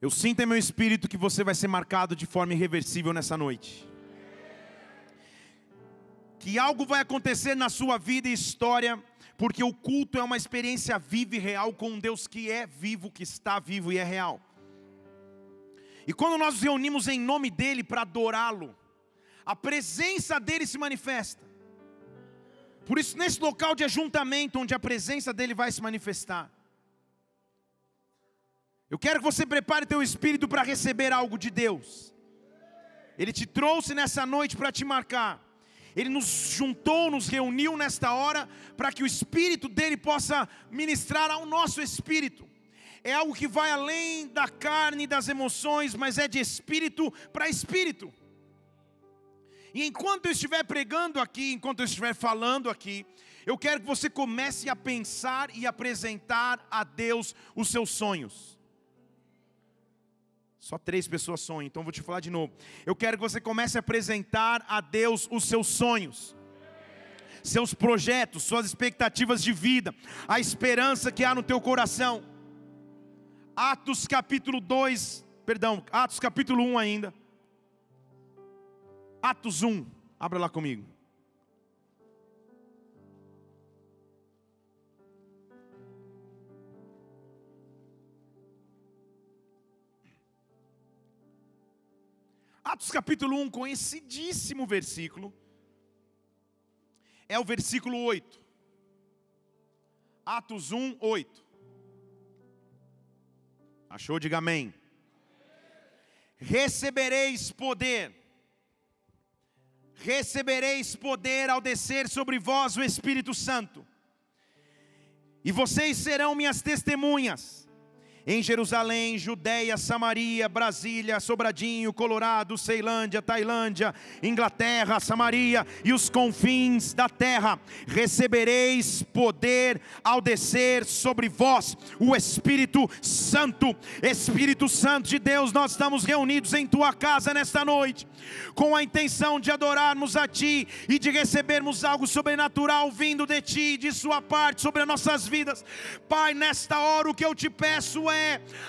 Eu sinto em meu espírito que você vai ser marcado de forma irreversível nessa noite. Que algo vai acontecer na sua vida e história, porque o culto é uma experiência viva e real com um Deus que é vivo, que está vivo e é real. E quando nós nos reunimos em nome dEle para adorá-lo, a presença dEle se manifesta. Por isso, nesse local de ajuntamento, onde a presença dEle vai se manifestar, eu quero que você prepare teu espírito para receber algo de Deus. Ele te trouxe nessa noite para te marcar. Ele nos juntou, nos reuniu nesta hora para que o espírito dele possa ministrar ao nosso espírito. É algo que vai além da carne e das emoções, mas é de espírito para espírito. E enquanto eu estiver pregando aqui, enquanto eu estiver falando aqui, eu quero que você comece a pensar e apresentar a Deus os seus sonhos. Só três pessoas sonham, então vou te falar de novo. Eu quero que você comece a apresentar a Deus os seus sonhos, seus projetos, suas expectativas de vida, a esperança que há no teu coração. Atos capítulo 2, perdão, Atos capítulo 1 ainda. Atos 1, abra lá comigo. Atos capítulo 1, conhecidíssimo versículo, é o versículo 8. Atos 1, 8. Achou? Diga amém. Recebereis poder, recebereis poder ao descer sobre vós o Espírito Santo, e vocês serão minhas testemunhas em Jerusalém, Judéia, Samaria, Brasília, Sobradinho, Colorado, Ceilândia, Tailândia, Inglaterra, Samaria e os confins da terra, recebereis poder ao descer sobre vós o Espírito Santo. Espírito Santo de Deus, nós estamos reunidos em tua casa nesta noite, com a intenção de adorarmos a ti e de recebermos algo sobrenatural vindo de ti, de sua parte sobre as nossas vidas. Pai, nesta hora o que eu te peço é: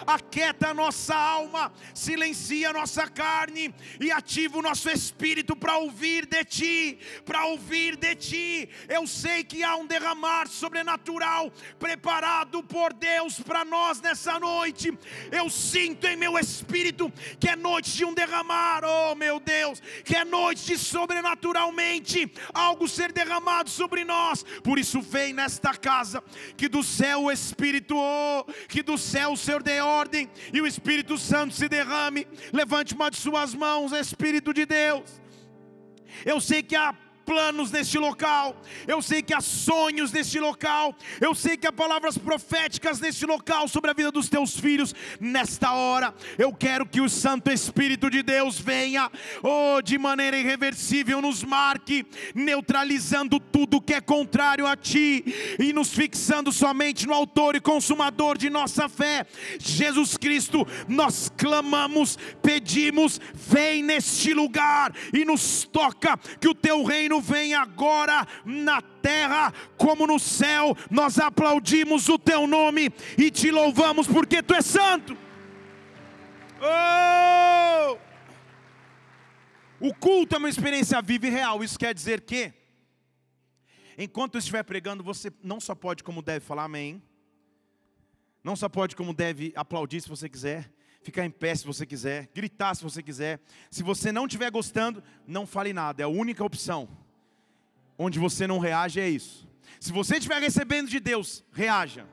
aquieta a nossa alma, silencia a nossa carne e ativa o nosso espírito para ouvir de Ti, para ouvir de Ti. Eu sei que há um derramar sobrenatural preparado por Deus para nós nessa noite. Eu sinto em meu espírito que é noite de um derramar, oh meu Deus, que é noite de sobrenaturalmente algo ser derramado sobre nós. Por isso, vem nesta casa, que do céu o Espírito, oh, que do céu o Senhor dê ordem e o Espírito Santo se derrame. Levante uma de suas mãos, Espírito de Deus. Eu sei que há planos neste local, eu sei que há sonhos neste local, eu sei que há palavras proféticas neste local sobre a vida dos teus filhos. Nesta hora, eu quero que o Santo Espírito de Deus venha, oh, de maneira irreversível, nos marque, neutralizando tudo que é contrário a Ti e nos fixando somente no Autor e Consumador de nossa fé, Jesus Cristo. Nós clamamos, pedimos, vem neste lugar e nos toca, que o Teu reino vem agora na terra como no céu. Nós aplaudimos o teu nome e te louvamos porque tu és santo. Oh! O culto é uma experiência viva e real. Isso quer dizer que, enquanto eu estiver pregando, você não só pode, como deve, falar amém. Não só pode, como deve, aplaudir se você quiser ficar em pé se você quiser, gritar se você quiser. Se você não estiver gostando, não fale nada, é a única opção onde você não reage é isso. Se você estiver recebendo de Deus, reaja.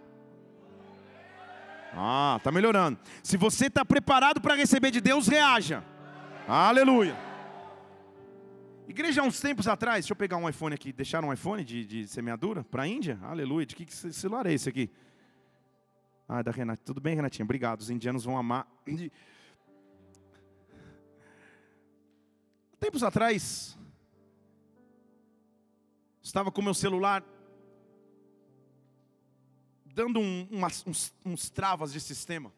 Ah, tá melhorando. Se você está preparado para receber de Deus, reaja. Aleluia. Igreja, há uns tempos atrás, deixa eu pegar um iPhone aqui. Deixaram um iPhone de, de semeadura para a Índia? Aleluia. De que, celular é esse aqui? Ah, da Renata. Tudo bem, Renatinha? Obrigado. Os indianos vão amar. Tempos atrás, Estava com meu celular dando um, umas, uns, uns travas de sistema.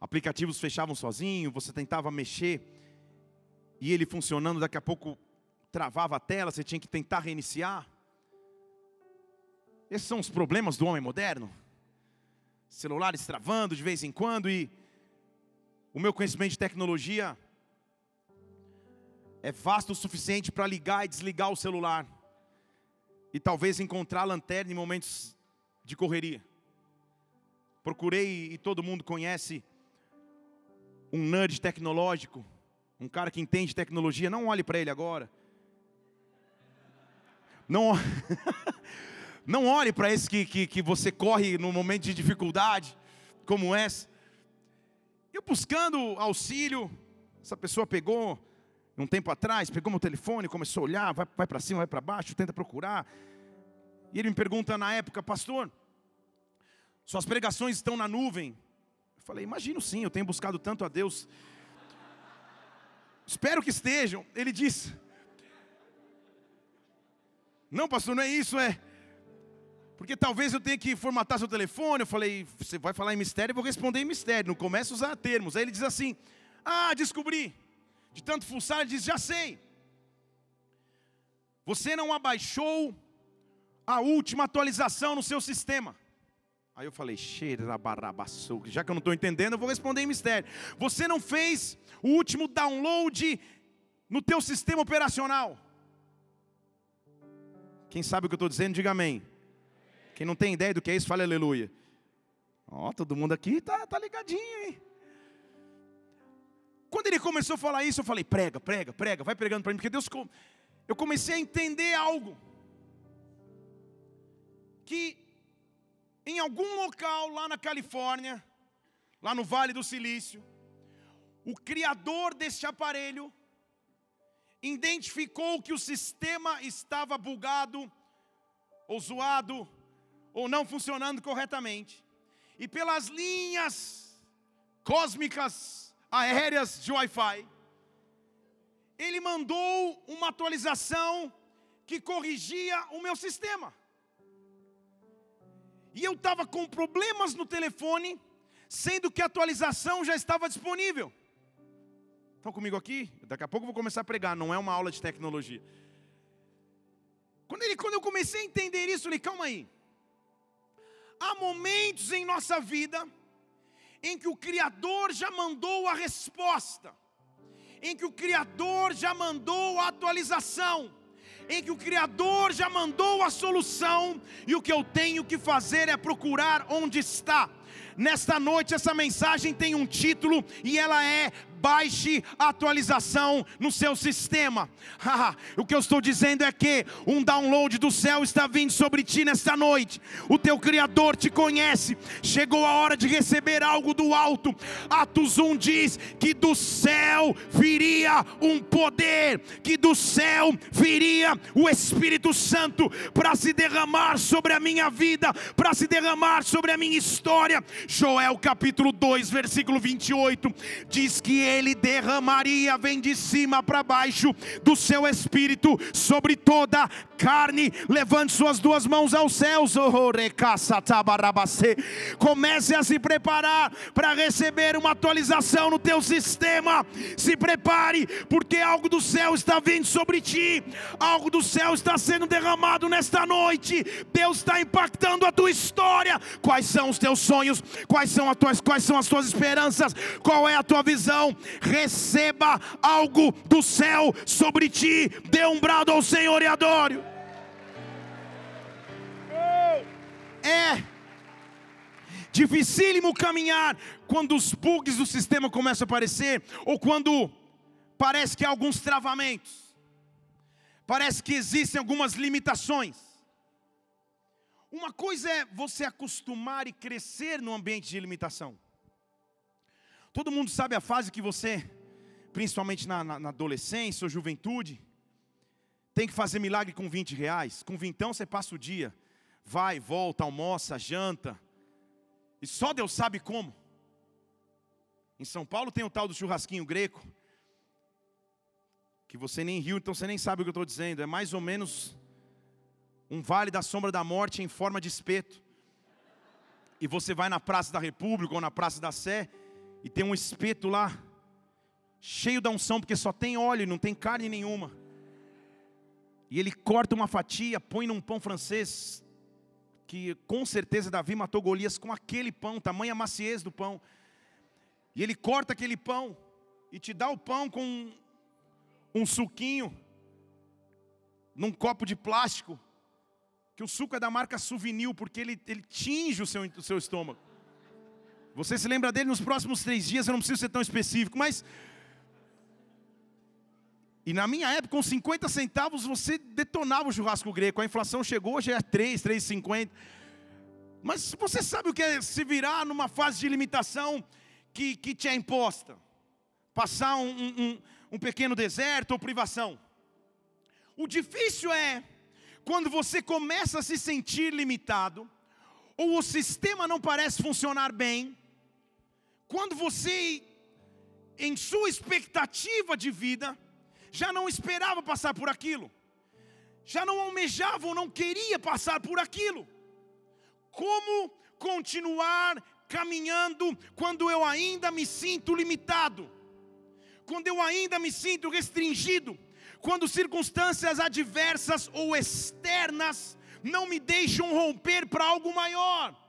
Aplicativos fechavam sozinho, você tentava mexer e ele funcionando, daqui a pouco travava a tela, você tinha que tentar reiniciar. Esses são os problemas do homem moderno. celulares travando de vez em quando e o meu conhecimento de tecnologia é vasto o suficiente para ligar e desligar o celular e talvez encontrar a lanterna em momentos de correria. Procurei e todo mundo conhece um nerd tecnológico, um cara que entende tecnologia, não olhe para ele agora. Não, não olhe para esse que, que, que você corre no momento de dificuldade, como essa. Eu buscando auxílio, essa pessoa pegou, um tempo atrás, pegou meu telefone, começou a olhar, vai, vai para cima, vai para baixo, tenta procurar. E ele me pergunta na época, pastor, suas pregações estão na nuvem? Eu falei, imagino sim, eu tenho buscado tanto a Deus. Espero que estejam. Ele disse, não, pastor, não é isso, é. Porque talvez eu tenha que formatar seu telefone. Eu falei, você vai falar em mistério, eu vou responder em mistério. Não começa a usar termos. Aí ele diz assim: Ah, descobri. De tanto fuçar, ele diz: Já sei. Você não abaixou a última atualização no seu sistema. Aí eu falei, já que eu não estou entendendo, eu vou responder em mistério. Você não fez o último download no teu sistema operacional. Quem sabe o que eu estou dizendo, diga amém. Quem não tem ideia do que é isso, fale aleluia. Ó, todo mundo aqui tá, tá ligadinho, hein? Quando ele começou a falar isso, eu falei, prega, prega, prega, vai pregando para mim, porque Deus. Eu comecei a entender algo. Que em algum local lá na Califórnia, lá no Vale do Silício, o criador deste aparelho identificou que o sistema estava bugado, ou zoado, ou não funcionando corretamente, e pelas linhas cósmicas aéreas de Wi-Fi, ele mandou uma atualização que corrigia o meu sistema. E eu estava com problemas no telefone, sendo que a atualização já estava disponível. Estão comigo aqui? Daqui a pouco eu vou começar a pregar, não é uma aula de tecnologia. Quando, ele, quando eu comecei a entender isso, falei, calma aí. Há momentos em nossa vida em que o Criador já mandou a resposta, em que o Criador já mandou a atualização, em que o Criador já mandou a solução, e o que eu tenho que fazer é procurar onde está. Nesta noite, essa mensagem tem um título e ela é baixe a atualização no seu sistema. o que eu estou dizendo é que um download do céu está vindo sobre ti nesta noite. O teu Criador te conhece. Chegou a hora de receber algo do alto. Atos 1 diz que do céu viria um poder, que do céu viria o Espírito Santo para se derramar sobre a minha vida, para se derramar sobre a minha história. Joel capítulo 2, versículo 28 diz que ele derramaria, vem de cima para baixo, do seu espírito sobre toda carne. Levante suas duas mãos aos céus, oh, comece a se preparar para receber uma atualização no teu sistema. Se prepare, porque algo do céu está vindo sobre ti, algo do céu está sendo derramado nesta noite. Deus está impactando a tua história. Quais são os teus sonhos? Quais são as tuas, quais são as tuas esperanças? Qual é a tua visão? Receba algo do céu sobre ti. Dê um brado ao Senhor e adore. É dificílimo caminhar quando os bugs do sistema começam a aparecer, ou quando parece que há alguns travamentos, parece que existem algumas limitações. Uma coisa é você acostumar e crescer no ambiente de limitação. Todo mundo sabe a fase que você, principalmente na, na, na adolescência ou juventude, tem que fazer milagre com 20 reais. Com vintão você passa o dia. Vai, volta, almoça, janta. E só Deus sabe como. Em São Paulo tem o tal do churrasquinho greco. Que você nem riu, então você nem sabe o que eu estou dizendo. É mais ou menos um vale da sombra da morte em forma de espeto. E você vai na Praça da República ou na Praça da Sé e tem um espeto lá, cheio da unção, porque só tem óleo, não tem carne nenhuma. E ele corta uma fatia, põe num pão francês, que com certeza Davi matou Golias com aquele pão, tamanha maciez do pão. E ele corta aquele pão e te dá o pão com um suquinho num copo de plástico, que o suco é da marca Souvenir, porque ele, ele tinge o seu, o seu estômago. Você se lembra dele nos próximos três dias, eu não preciso ser tão específico, mas. E na minha época, com 50 centavos, você detonava o churrasco grego. A inflação chegou, hoje é 3, 3,50. Mas você sabe o que é se virar numa fase de limitação que, que te é imposta? Passar um, um, um pequeno deserto ou privação. O difícil é quando você começa a se sentir limitado, ou o sistema não parece funcionar bem, quando você, em sua expectativa de vida, já não esperava passar por aquilo, já não almejava ou não queria passar por aquilo. Como continuar caminhando quando eu ainda me sinto limitado, quando eu ainda me sinto restringido, quando circunstâncias adversas ou externas não me deixam romper para algo maior.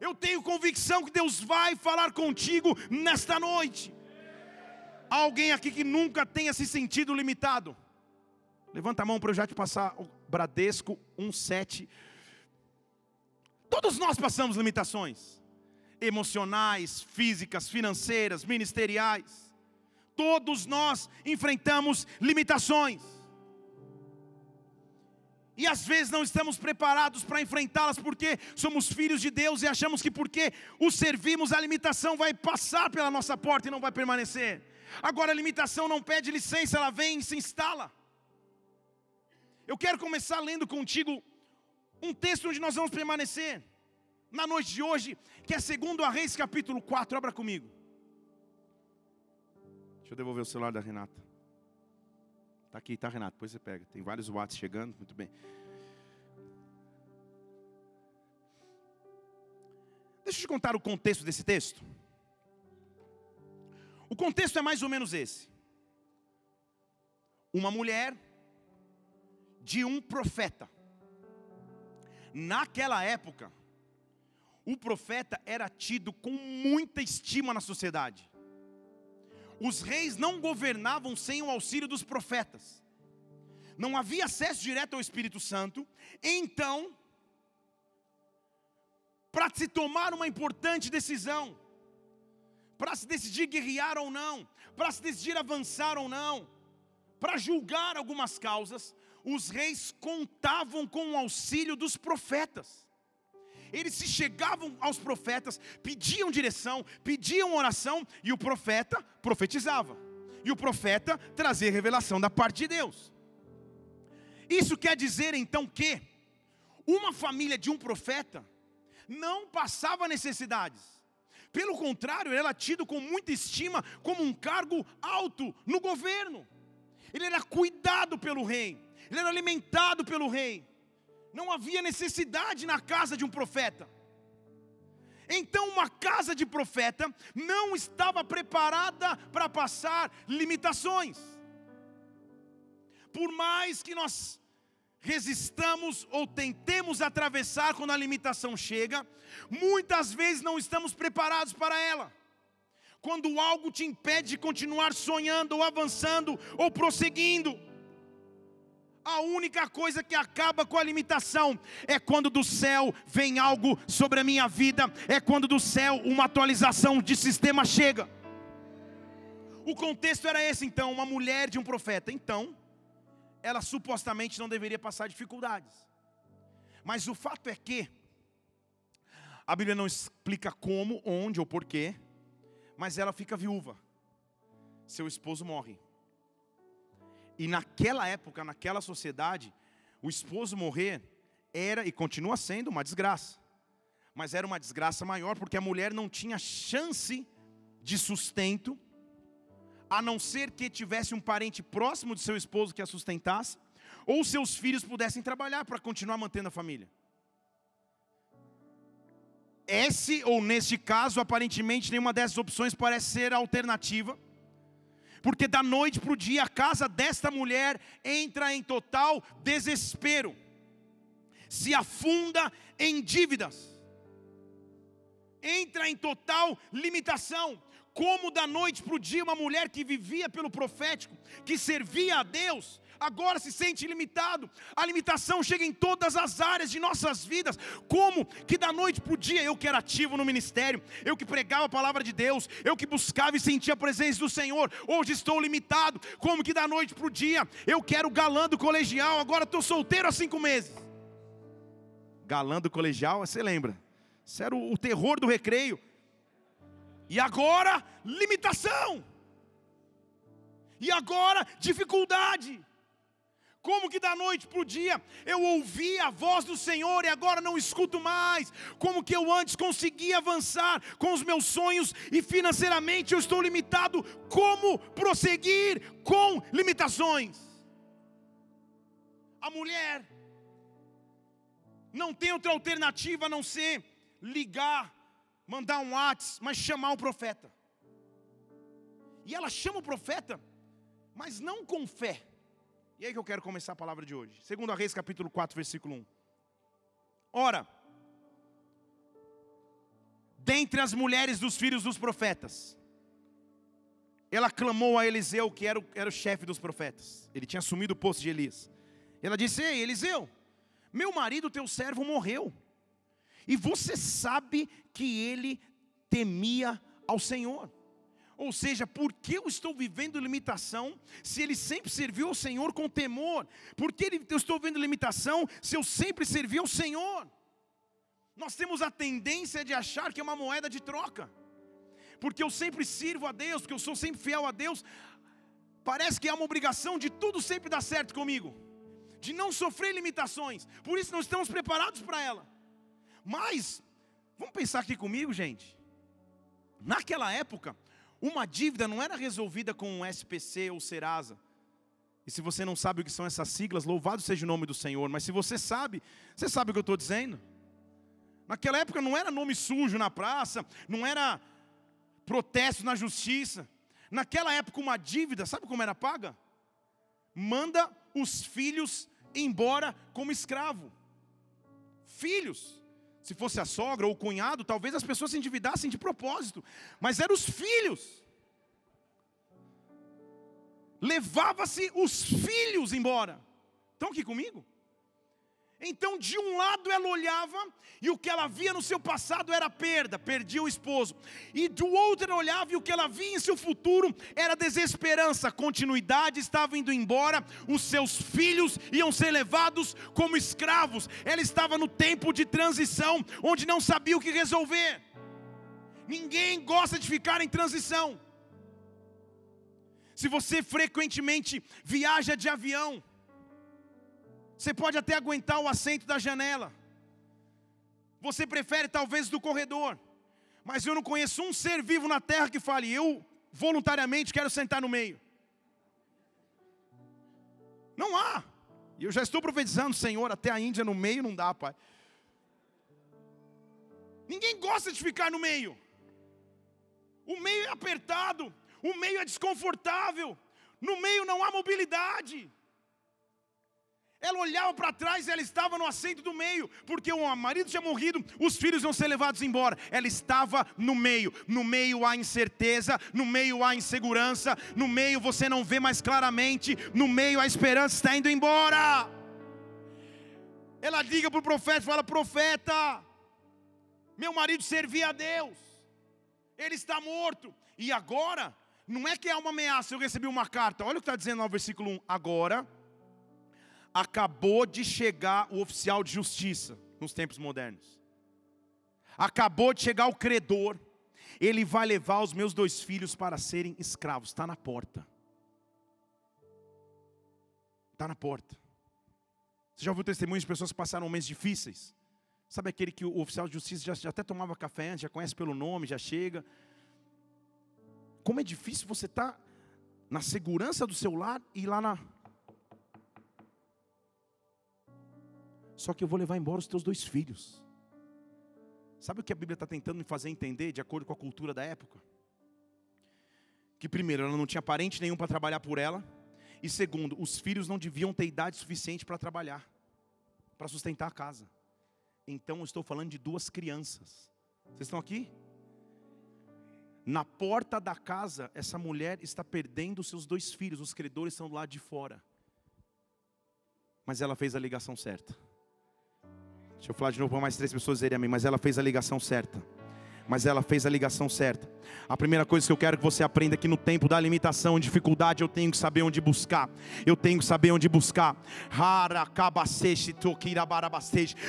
Eu tenho convicção que Deus vai falar contigo nesta noite. Há alguém aqui que nunca tenha se sentido limitado? Levanta a mão para eu já te passar o Bradesco 17. Todos nós passamos limitações emocionais, físicas, financeiras, ministeriais. Todos nós enfrentamos limitações. E às vezes não estamos preparados para enfrentá-las porque somos filhos de Deus e achamos que porque o servimos a limitação vai passar pela nossa porta e não vai permanecer. Agora a limitação não pede licença, ela vem e se instala. Eu quero começar lendo contigo um texto onde nós vamos permanecer na noite de hoje, que é segundo a Reis capítulo 4, abra comigo. Deixa eu devolver o celular da Renata. Tá aqui, tá, Renata? Depois você pega. Tem vários watts chegando, muito bem. Deixa eu te contar o contexto desse texto. O contexto é mais ou menos esse. Uma mulher de um profeta. Naquela época, o profeta era tido com muita estima na sociedade os reis não governavam sem o auxílio dos profetas. Não havia acesso direto ao Espírito Santo. Então, para se tomar uma importante decisão, para se decidir guerrear ou não, para se decidir avançar ou não, para julgar algumas causas, os reis contavam com o auxílio dos profetas eles se chegavam aos profetas, pediam direção, pediam oração, e o profeta profetizava. E o profeta trazia revelação da parte de Deus. Isso quer dizer então que uma família de um profeta não passava necessidades. Pelo contrário, era tido com muita estima como um cargo alto no governo. Ele era cuidado pelo rei, ele era alimentado pelo rei não havia necessidade na casa de um profeta. Então, uma casa de profeta não estava preparada para passar limitações. Por mais que nós resistamos ou tentemos atravessar quando a limitação chega, muitas vezes não estamos preparados para ela. Quando algo te impede de continuar sonhando, ou avançando, ou prosseguindo. A única coisa que acaba com a limitação é quando do céu vem algo sobre a minha vida, é quando do céu uma atualização de sistema chega. O contexto era esse então, uma mulher de um profeta. Então, ela supostamente não deveria passar dificuldades. Mas o fato é que a Bíblia não explica como, onde ou porquê, mas ela fica viúva. Seu esposo morre. E naquela época, naquela sociedade, o esposo morrer era e continua sendo uma desgraça. Mas era uma desgraça maior porque a mulher não tinha chance de sustento, a não ser que tivesse um parente próximo de seu esposo que a sustentasse, ou seus filhos pudessem trabalhar para continuar mantendo a família. Esse ou neste caso, aparentemente nenhuma dessas opções parece ser alternativa porque da noite para o dia a casa desta mulher entra em total desespero. se afunda em dívidas, entra em total limitação. Como da noite para o dia, uma mulher que vivia pelo profético, que servia a Deus, agora se sente limitado. A limitação chega em todas as áreas de nossas vidas. Como que da noite para o dia eu que era ativo no ministério, eu que pregava a palavra de Deus, eu que buscava e sentia a presença do Senhor, hoje estou limitado. Como que da noite para o dia eu quero galã do colegial, agora estou solteiro há cinco meses. Galã do colegial, você lembra? Isso era o terror do recreio. E agora, limitação. E agora, dificuldade. Como que da noite para o dia eu ouvi a voz do Senhor e agora não escuto mais? Como que eu antes conseguia avançar com os meus sonhos e financeiramente eu estou limitado? Como prosseguir com limitações? A mulher não tem outra alternativa a não ser ligar, mandar um WhatsApp, mas chamar o profeta. E ela chama o profeta, mas não com fé e aí que eu quero começar a palavra de hoje. Segundo a Reis, capítulo 4, versículo 1. Ora, dentre as mulheres dos filhos dos profetas, ela clamou a Eliseu, que era o, era o chefe dos profetas. Ele tinha assumido o posto de Elias. Ela disse: Ei, Eliseu, meu marido, teu servo, morreu. E você sabe que ele temia ao Senhor. Ou seja, por que eu estou vivendo limitação se ele sempre serviu ao Senhor com temor? Por que eu estou vivendo limitação se eu sempre servi ao Senhor? Nós temos a tendência de achar que é uma moeda de troca, porque eu sempre sirvo a Deus, porque eu sou sempre fiel a Deus, parece que é uma obrigação de tudo sempre dar certo comigo, de não sofrer limitações, por isso não estamos preparados para ela. Mas, vamos pensar aqui comigo, gente, naquela época, uma dívida não era resolvida com um SPC ou Serasa. E se você não sabe o que são essas siglas, louvado seja o nome do Senhor. Mas se você sabe, você sabe o que eu estou dizendo. Naquela época não era nome sujo na praça, não era protesto na justiça. Naquela época, uma dívida, sabe como era paga? Manda os filhos embora como escravo. Filhos. Se fosse a sogra ou o cunhado, talvez as pessoas se endividassem de propósito, mas eram os filhos. Levava-se os filhos embora. Estão aqui comigo? Então, de um lado ela olhava e o que ela via no seu passado era perda, perdia o esposo. E do outro ela olhava e o que ela via em seu futuro era desesperança, continuidade estava indo embora, os seus filhos iam ser levados como escravos. Ela estava no tempo de transição, onde não sabia o que resolver. Ninguém gosta de ficar em transição. Se você frequentemente viaja de avião, você pode até aguentar o assento da janela. Você prefere talvez do corredor. Mas eu não conheço um ser vivo na terra que fale, eu voluntariamente quero sentar no meio. Não há. E eu já estou profetizando, Senhor, até a Índia no meio não dá, Pai. Ninguém gosta de ficar no meio. O meio é apertado, o meio é desconfortável, no meio não há mobilidade. Ela olhava para trás, ela estava no assento do meio, porque o marido tinha morrido, os filhos iam ser levados embora. Ela estava no meio. No meio há incerteza, no meio há insegurança, no meio você não vê mais claramente, no meio a esperança está indo embora. Ela liga para o profeta e fala: Profeta, meu marido servia a Deus, ele está morto, e agora, não é que é uma ameaça, eu recebi uma carta, olha o que está dizendo no versículo 1: agora acabou de chegar o oficial de justiça nos tempos modernos. Acabou de chegar o credor. Ele vai levar os meus dois filhos para serem escravos. Está na porta. Está na porta. Você já ouviu testemunhos de pessoas que passaram momentos difíceis? Sabe aquele que o oficial de justiça já, já até tomava café antes, já conhece pelo nome, já chega. Como é difícil você estar tá na segurança do seu lar e ir lá na, Só que eu vou levar embora os teus dois filhos. Sabe o que a Bíblia está tentando me fazer entender, de acordo com a cultura da época? Que, primeiro, ela não tinha parente nenhum para trabalhar por ela. E, segundo, os filhos não deviam ter idade suficiente para trabalhar. para sustentar a casa. Então eu estou falando de duas crianças. Vocês estão aqui? Na porta da casa, essa mulher está perdendo seus dois filhos, os credores estão do lado de fora. Mas ela fez a ligação certa. Deixa eu falar de novo para mais três pessoas dizerem amém. Mas ela fez a ligação certa mas ela fez a ligação certa. A primeira coisa que eu quero que você aprenda é que no tempo da limitação, dificuldade, eu tenho que saber onde buscar. Eu tenho que saber onde buscar.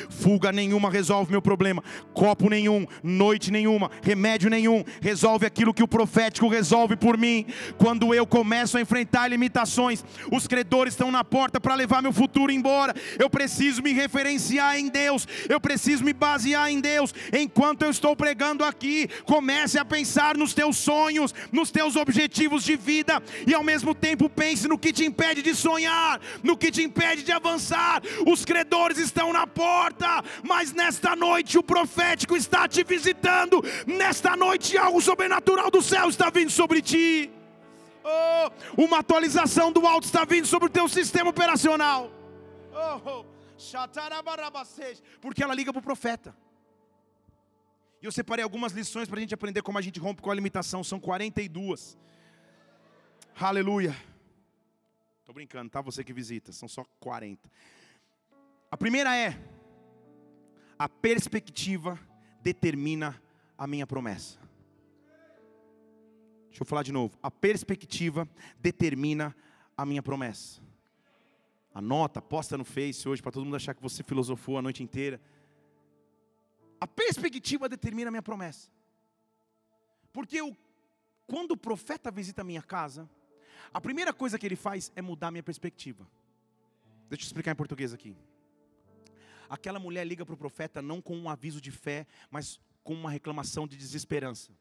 Fuga nenhuma resolve meu problema. Copo nenhum, noite nenhuma, remédio nenhum resolve aquilo que o profético resolve por mim. Quando eu começo a enfrentar limitações, os credores estão na porta para levar meu futuro embora. Eu preciso me referenciar em Deus. Eu preciso me basear em Deus. Enquanto eu estou pregando aqui, comece a pensar nos teus sonhos, nos teus objetivos de vida, e ao mesmo tempo pense no que te impede de sonhar, no que te impede de avançar. Os credores estão na porta, mas nesta noite o profético está te visitando. Nesta noite algo sobrenatural do céu está vindo sobre ti. Oh, uma atualização do alto está vindo sobre o teu sistema operacional. Oh, oh. Porque ela liga para o profeta. E eu separei algumas lições para a gente aprender como a gente rompe com a limitação. São 42. Aleluia. Estou brincando, tá? Você que visita, são só 40. A primeira é: a perspectiva determina a minha promessa. Deixa eu falar de novo. A perspectiva determina a minha promessa. Anota, posta no Face hoje para todo mundo achar que você filosofou a noite inteira. A perspectiva determina a minha promessa. Porque eu, quando o profeta visita a minha casa, a primeira coisa que ele faz é mudar a minha perspectiva. Deixa eu explicar em português aqui. Aquela mulher liga para o profeta não com um aviso de fé, mas com uma reclamação de desesperança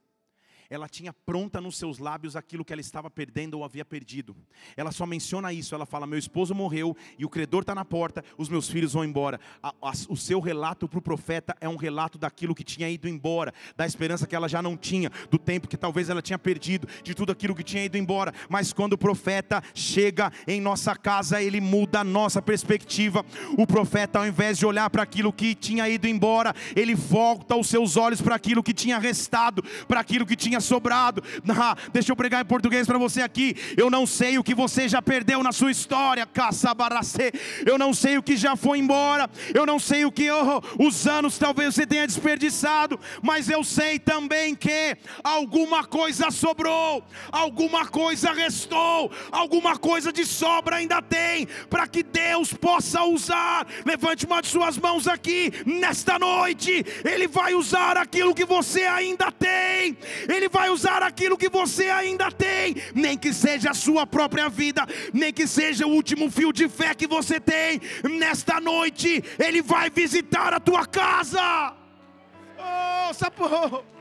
ela tinha pronta nos seus lábios aquilo que ela estava perdendo ou havia perdido. Ela só menciona isso, ela fala: Meu esposo morreu e o credor está na porta, os meus filhos vão embora. A, a, o seu relato para o profeta é um relato daquilo que tinha ido embora, da esperança que ela já não tinha, do tempo que talvez ela tinha perdido, de tudo aquilo que tinha ido embora. Mas quando o profeta chega em nossa casa, ele muda a nossa perspectiva. O profeta, ao invés de olhar para aquilo que tinha ido embora, ele volta os seus olhos para aquilo que tinha restado, para aquilo que tinha tinha sobrado. Ah, deixa eu pregar em português para você aqui. Eu não sei o que você já perdeu na sua história, caçabaracê. Eu não sei o que já foi embora. Eu não sei o que oh, os anos talvez você tenha desperdiçado. Mas eu sei também que alguma coisa sobrou, alguma coisa restou, alguma coisa de sobra ainda tem para que Deus possa usar. Levante uma de suas mãos aqui nesta noite. Ele vai usar aquilo que você ainda tem. Ele ele vai usar aquilo que você ainda tem, nem que seja a sua própria vida, nem que seja o último fio de fé que você tem. Nesta noite, Ele vai visitar a tua casa. Oh, sapo. Oh.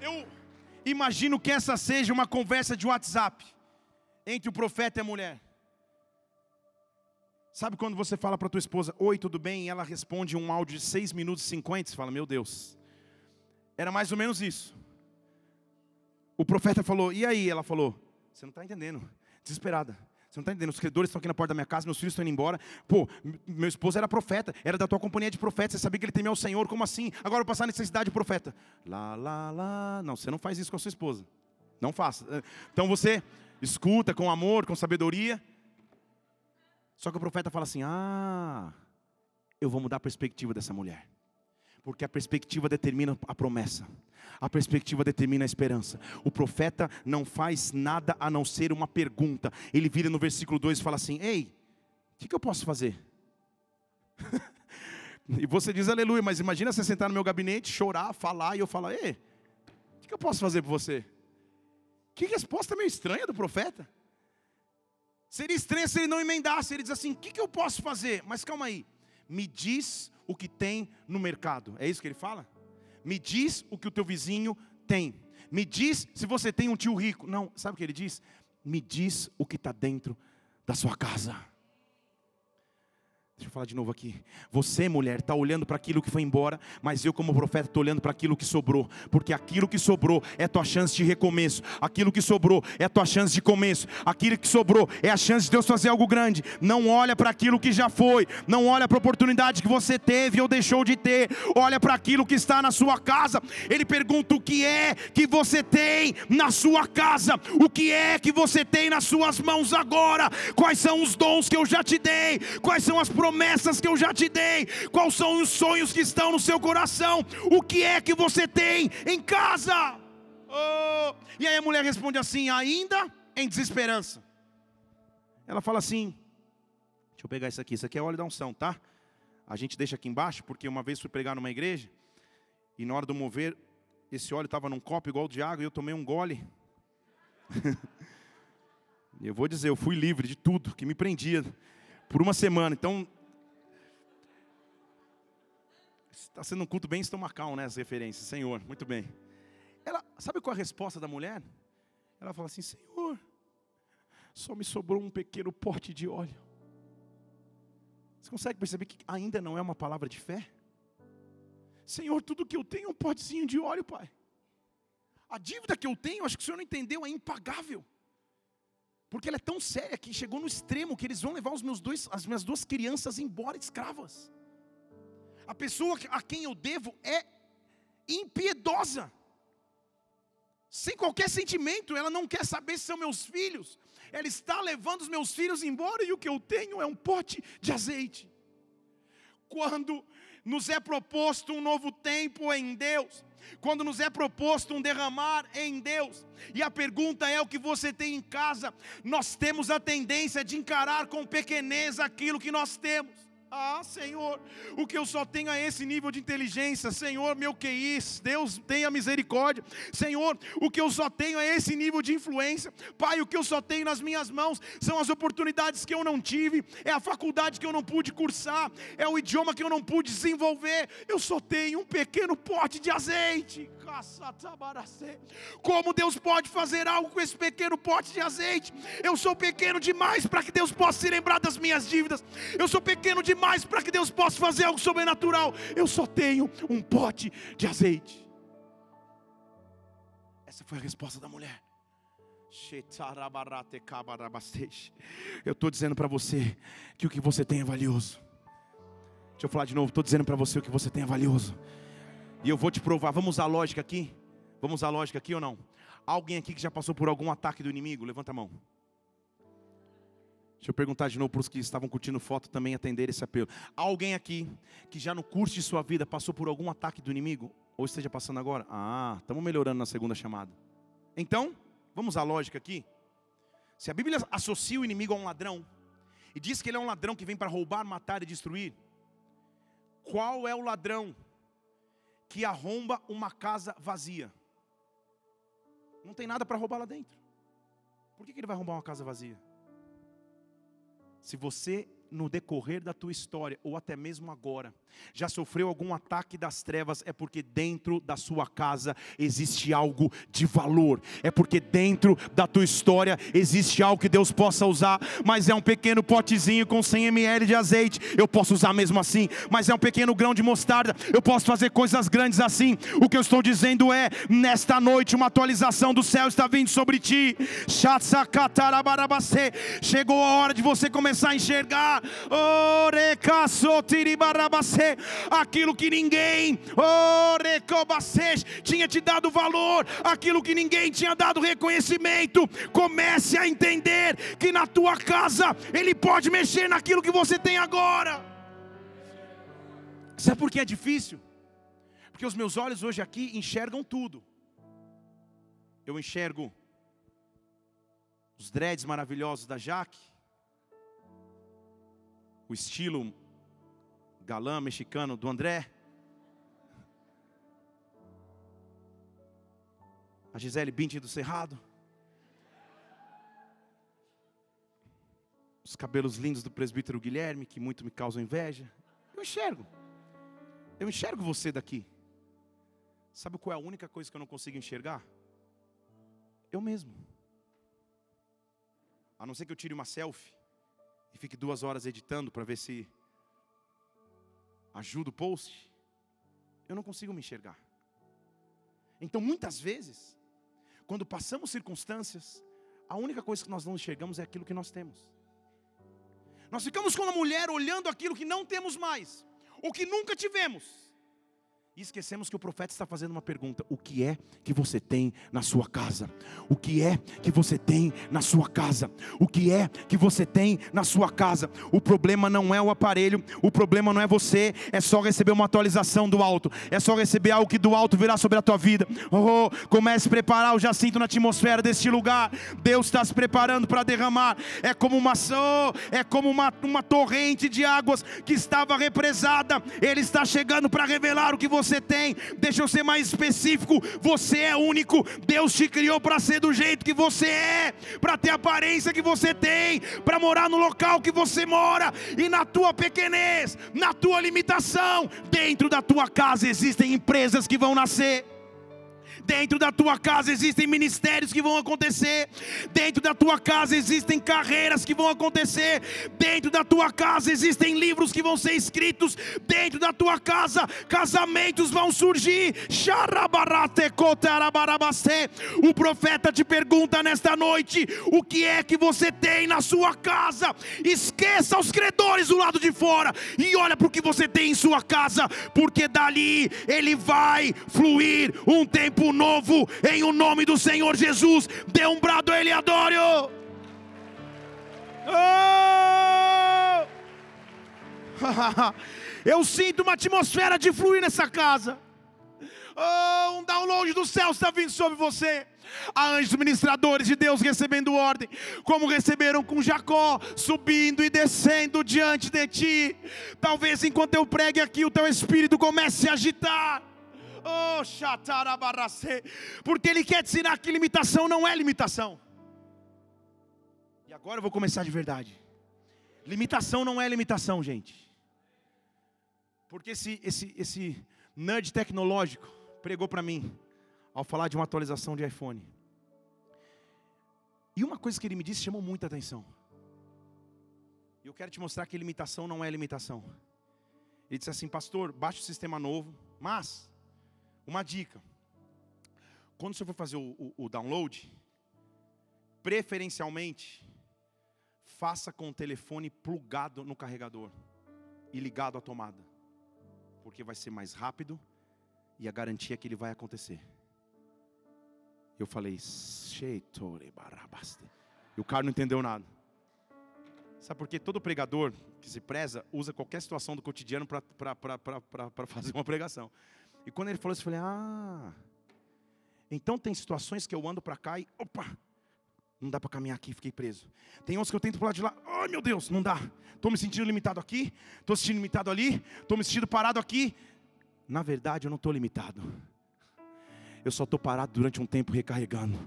Eu imagino que essa seja uma conversa de WhatsApp entre o profeta e a mulher. Sabe quando você fala para tua esposa, oi, tudo bem? E ela responde um áudio de 6 minutos e 50, você fala, meu Deus. Era mais ou menos isso. O profeta falou, e aí? Ela falou, você não está entendendo, desesperada. Você não está entendendo, os credores estão aqui na porta da minha casa, meus filhos estão indo embora. Pô, meu esposo era profeta, era da tua companhia de profeta, você sabia que ele temia o Senhor, como assim? Agora eu passar necessidade de profeta. Lá, lá, lá. Não, você não faz isso com a sua esposa. Não faça. Então você escuta com amor, com sabedoria. Só que o profeta fala assim: Ah, eu vou mudar a perspectiva dessa mulher. Porque a perspectiva determina a promessa, a perspectiva determina a esperança. O profeta não faz nada a não ser uma pergunta. Ele vira no versículo 2 e fala assim: Ei, o que, que eu posso fazer? e você diz aleluia, mas imagina você sentar no meu gabinete, chorar, falar, e eu falar: Ei, o que, que eu posso fazer por você? Que resposta meio estranha do profeta. Seria estranho se ele não emendasse, ele diz assim: o que, que eu posso fazer? Mas calma aí, me diz o que tem no mercado. É isso que ele fala? Me diz o que o teu vizinho tem. Me diz se você tem um tio rico. Não, sabe o que ele diz? Me diz o que está dentro da sua casa. Deixa eu falar de novo aqui. Você, mulher, está olhando para aquilo que foi embora, mas eu, como profeta, estou olhando para aquilo que sobrou, porque aquilo que sobrou é tua chance de recomeço, aquilo que sobrou é tua chance de começo, aquilo que sobrou é a chance de Deus fazer algo grande. Não olha para aquilo que já foi, não olha para a oportunidade que você teve ou deixou de ter, olha para aquilo que está na sua casa. Ele pergunta o que é que você tem na sua casa, o que é que você tem nas suas mãos agora, quais são os dons que eu já te dei, quais são as promessas promessas que eu já te dei, quais são os sonhos que estão no seu coração, o que é que você tem em casa. Oh. E aí a mulher responde assim, ainda em desesperança. Ela fala assim: Deixa eu pegar isso aqui, isso aqui é óleo da unção, tá? A gente deixa aqui embaixo, porque uma vez fui pregar numa igreja, e na hora do mover, esse óleo estava num copo igual de água, e eu tomei um gole. Eu vou dizer, eu fui livre de tudo que me prendia por uma semana. Então, Está sendo um culto bem estomacal, né? As referências, Senhor, muito bem. Ela, sabe qual é a resposta da mulher? Ela fala assim: Senhor, só me sobrou um pequeno pote de óleo. Você consegue perceber que ainda não é uma palavra de fé? Senhor, tudo que eu tenho é um potezinho de óleo, Pai. A dívida que eu tenho, acho que o Senhor não entendeu, é impagável. Porque ela é tão séria que chegou no extremo que eles vão levar os meus dois, as minhas duas crianças embora escravas a pessoa a quem eu devo é impiedosa, sem qualquer sentimento, ela não quer saber se são meus filhos, ela está levando os meus filhos embora e o que eu tenho é um pote de azeite. Quando nos é proposto um novo tempo em Deus, quando nos é proposto um derramar em Deus, e a pergunta é o que você tem em casa, nós temos a tendência de encarar com pequenez aquilo que nós temos. Ah, Senhor, o que eu só tenho é esse nível de inteligência, Senhor, meu QI, Deus tenha misericórdia, Senhor, o que eu só tenho é esse nível de influência, Pai, o que eu só tenho nas minhas mãos são as oportunidades que eu não tive, é a faculdade que eu não pude cursar, é o idioma que eu não pude desenvolver, eu só tenho um pequeno pote de azeite. Como Deus pode fazer algo com esse pequeno pote de azeite? Eu sou pequeno demais para que Deus possa se lembrar das minhas dívidas, eu sou pequeno demais demais para que Deus possa fazer algo sobrenatural. Eu só tenho um pote de azeite. Essa foi a resposta da mulher. Eu estou dizendo para você que o que você tem é valioso. Deixa eu falar de novo, estou dizendo para você o que você tem é valioso. E eu vou te provar. Vamos usar a lógica aqui? Vamos usar a lógica aqui ou não? Alguém aqui que já passou por algum ataque do inimigo? Levanta a mão. Deixa eu perguntar de novo para os que estavam curtindo foto também atender esse apelo. Alguém aqui que já no curso de sua vida passou por algum ataque do inimigo? Ou esteja passando agora? Ah, estamos melhorando na segunda chamada. Então, vamos à lógica aqui. Se a Bíblia associa o inimigo a um ladrão, e diz que ele é um ladrão que vem para roubar, matar e destruir, qual é o ladrão que arromba uma casa vazia? Não tem nada para roubar lá dentro. Por que, que ele vai arrombar uma casa vazia? Se você no decorrer da tua história, ou até mesmo agora, já sofreu algum ataque das trevas, é porque dentro da sua casa existe algo de valor, é porque dentro da tua história existe algo que Deus possa usar, mas é um pequeno potezinho com 100 ml de azeite, eu posso usar mesmo assim, mas é um pequeno grão de mostarda, eu posso fazer coisas grandes assim. O que eu estou dizendo é: nesta noite, uma atualização do céu está vindo sobre ti, chegou a hora de você começar a enxergar aquilo que ninguém tinha te dado valor, aquilo que ninguém tinha dado reconhecimento. Comece a entender que na tua casa Ele pode mexer naquilo que você tem agora. Sabe por que é difícil? Porque os meus olhos hoje aqui enxergam tudo. Eu enxergo os dreads maravilhosos da Jaque, o estilo galã mexicano do André. A Gisele Bündchen do Cerrado. Os cabelos lindos do presbítero Guilherme, que muito me causam inveja. Eu enxergo. Eu enxergo você daqui. Sabe qual é a única coisa que eu não consigo enxergar? Eu mesmo. A não ser que eu tire uma selfie fique duas horas editando para ver se ajuda o post, eu não consigo me enxergar. Então, muitas vezes, quando passamos circunstâncias, a única coisa que nós não enxergamos é aquilo que nós temos. Nós ficamos com a mulher olhando aquilo que não temos mais, o que nunca tivemos. E esquecemos que o profeta está fazendo uma pergunta: o que é que você tem na sua casa? O que é que você tem na sua casa? O que é que você tem na sua casa? O problema não é o aparelho, o problema não é você, é só receber uma atualização do alto, é só receber algo que do alto virá sobre a tua vida. Oh, comece a preparar o jacinto na atmosfera deste lugar. Deus está se preparando para derramar. É como uma oh, é como uma, uma torrente de águas que estava represada. Ele está chegando para revelar o que você você tem. Deixa eu ser mais específico: você é único. Deus te criou para ser do jeito que você é, para ter a aparência que você tem, para morar no local que você mora e na tua pequenez, na tua limitação. Dentro da tua casa existem empresas que vão nascer. Dentro da tua casa existem ministérios que vão acontecer. Dentro da tua casa existem carreiras que vão acontecer. Dentro da tua casa existem livros que vão ser escritos. Dentro da tua casa, casamentos vão surgir. O profeta te pergunta nesta noite: o que é que você tem na sua casa? Esqueça os credores do lado de fora e olha para o que você tem em sua casa, porque dali ele vai fluir um tempo novo, em o nome do Senhor Jesus. Dê um brado a Ele, adore. Oh! Eu sinto uma atmosfera de fluir nessa casa. Oh, um download do céu está vindo sobre você. Há anjos ministradores de Deus recebendo ordem, como receberam com Jacó, subindo e descendo diante de ti. Talvez enquanto eu pregue aqui, o teu espírito comece a agitar. Oh, porque Ele quer te ensinar que limitação não é limitação. E agora eu vou começar de verdade. Limitação não é limitação, gente. Porque esse, esse, esse nerd tecnológico pregou para mim ao falar de uma atualização de iPhone. E uma coisa que ele me disse chamou muita atenção. E eu quero te mostrar que limitação não é limitação. Ele disse assim, pastor, baixe o sistema novo, mas uma dica: quando você for fazer o, o, o download, preferencialmente, faça com o telefone plugado no carregador e ligado à tomada, porque vai ser mais rápido e a garantia é que ele vai acontecer. Eu falei, e o cara não entendeu nada. Sabe por quê? Todo pregador que se preza usa qualquer situação do cotidiano para fazer uma pregação. E quando ele falou isso, eu falei: Ah, então tem situações que eu ando para cá e, opa, não dá para caminhar aqui, fiquei preso. Tem outros que eu tento pular de lá, ai meu Deus, não dá. Estou me sentindo limitado aqui, estou me sentindo limitado ali, estou me sentindo parado aqui. Na verdade, eu não estou limitado. Eu só estou parado durante um tempo recarregando.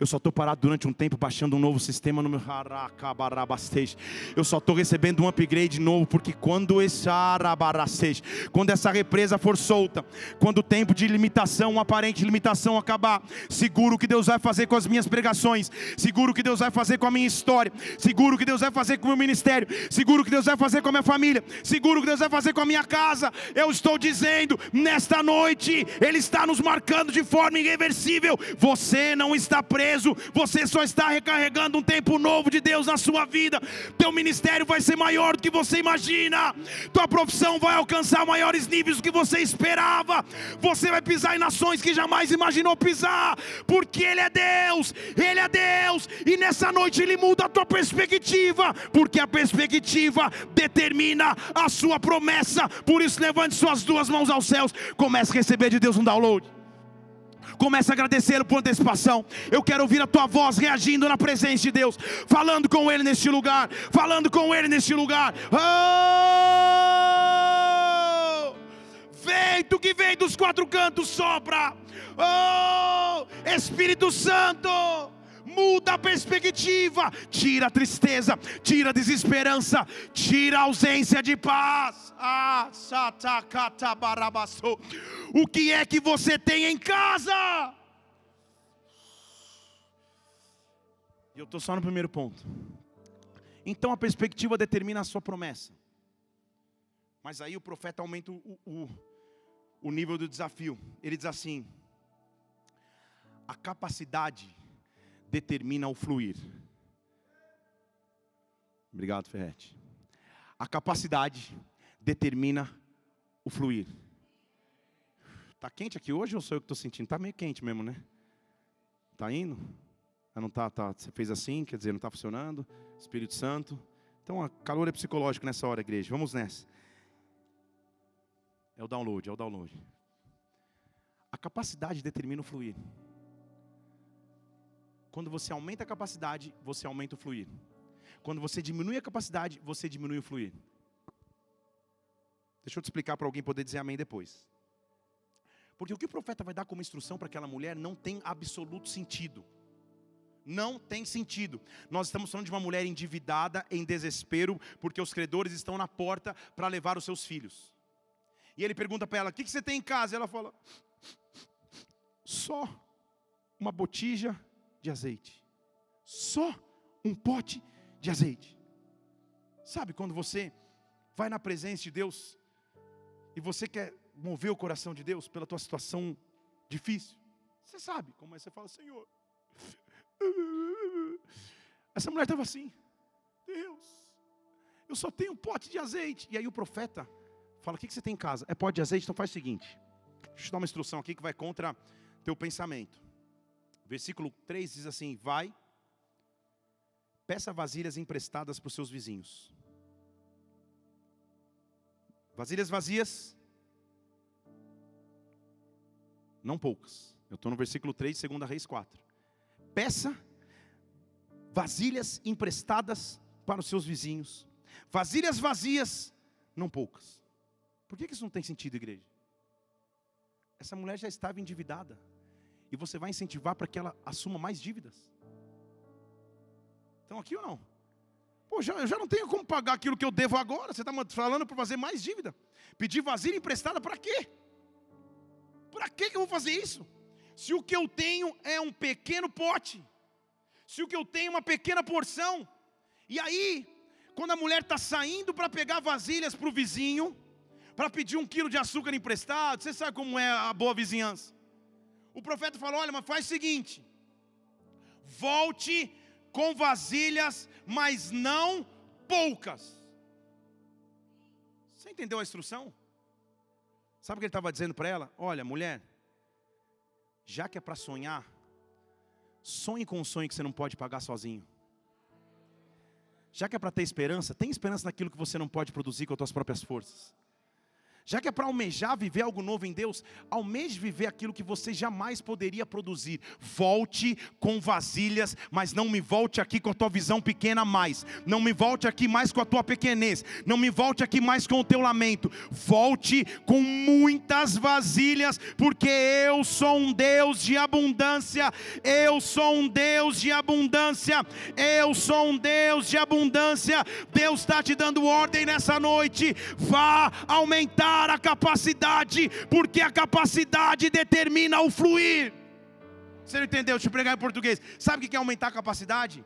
Eu só estou parado durante um tempo baixando um novo sistema no meu Eu só estou recebendo um upgrade novo, porque quando esse quando essa represa for solta, quando o tempo de limitação, uma aparente limitação acabar, seguro que Deus vai fazer com as minhas pregações, seguro que Deus vai fazer com a minha história, seguro que Deus vai fazer com o meu ministério, seguro que Deus vai fazer com a minha família, seguro que Deus vai fazer com a minha casa. Eu estou dizendo, nesta noite, Ele está nos marcando de forma irreversível. Você não está preso você só está recarregando um tempo novo de Deus na sua vida. Teu ministério vai ser maior do que você imagina, tua profissão vai alcançar maiores níveis do que você esperava. Você vai pisar em nações que jamais imaginou pisar, porque Ele é Deus, Ele é Deus, e nessa noite Ele muda a tua perspectiva, porque a perspectiva determina a sua promessa. Por isso, levante suas duas mãos aos céus, comece a receber de Deus um download. Comece a agradecê-lo por antecipação. Eu quero ouvir a tua voz reagindo na presença de Deus, falando com Ele neste lugar, falando com Ele neste lugar. Oh! Vento que vem dos quatro cantos sopra. Oh! Espírito Santo muda a perspectiva, tira a tristeza, tira a desesperança, tira a ausência de paz. Ah, o que é que você tem em casa? E eu estou só no primeiro ponto. Então a perspectiva determina a sua promessa. Mas aí o profeta aumenta o, o, o nível do desafio. Ele diz assim: a capacidade determina o fluir. Obrigado, Ferrete. A capacidade determina o fluir. Tá quente aqui hoje ou sou eu que estou sentindo? Tá meio quente mesmo, né? Tá indo? Ah, não tá, tá, você fez assim, quer dizer, não está funcionando. Espírito Santo. Então, a calor é psicológico nessa hora, igreja. Vamos nessa. É o download, é o download. A capacidade determina o fluir. Quando você aumenta a capacidade, você aumenta o fluir. Quando você diminui a capacidade, você diminui o fluir. Deixa eu te explicar para alguém poder dizer amém depois. Porque o que o profeta vai dar como instrução para aquela mulher não tem absoluto sentido. Não tem sentido. Nós estamos falando de uma mulher endividada, em desespero, porque os credores estão na porta para levar os seus filhos. E ele pergunta para ela: O que, você tem em casa? E ela fala: Só uma botija de azeite. Só um pote de azeite. Sabe quando você vai na presença de Deus e você quer mover o coração de Deus pela tua situação difícil? Você sabe como é, você fala, Senhor. Essa mulher estava assim, Deus, eu só tenho um pote de azeite. E aí o profeta fala: O que você tem em casa? É pote de azeite? Então faz o seguinte: deixa eu te dar uma instrução aqui que vai contra teu pensamento. Versículo 3 diz assim: Vai, peça vasilhas emprestadas para os seus vizinhos. Vasilhas vazias, não poucas. Eu estou no versículo 3 de 2 Reis 4. Peça vasilhas emprestadas para os seus vizinhos. Vasilhas vazias, não poucas. Por que isso não tem sentido, igreja? Essa mulher já estava endividada. E você vai incentivar para que ela assuma mais dívidas. Estão aqui ou não? Pô, já, eu já não tenho como pagar aquilo que eu devo agora. Você está falando para fazer mais dívida. Pedir vasilha emprestada para quê? Para que eu vou fazer isso? Se o que eu tenho é um pequeno pote, se o que eu tenho é uma pequena porção, e aí, quando a mulher está saindo para pegar vasilhas para o vizinho, para pedir um quilo de açúcar emprestado, você sabe como é a boa vizinhança. O profeta falou: olha, mas faz o seguinte, volte com vasilhas, mas não poucas. Você entendeu a instrução? Sabe o que ele estava dizendo para ela? Olha, mulher, já que é para sonhar, sonhe com um sonho que você não pode pagar sozinho. Já que é para ter esperança, tem esperança naquilo que você não pode produzir com as suas próprias forças. Já que é para almejar viver algo novo em Deus, almeje viver aquilo que você jamais poderia produzir. Volte com vasilhas, mas não me volte aqui com a tua visão pequena mais. Não me volte aqui mais com a tua pequenez. Não me volte aqui mais com o teu lamento. Volte com muitas vasilhas, porque eu sou um Deus de abundância. Eu sou um Deus de abundância. Eu sou um Deus de abundância. Deus está te dando ordem nessa noite. Vá aumentar aumentar a capacidade, porque a capacidade determina o fluir. Você não entendeu? Deixa eu pregar em português. Sabe o que é aumentar a capacidade?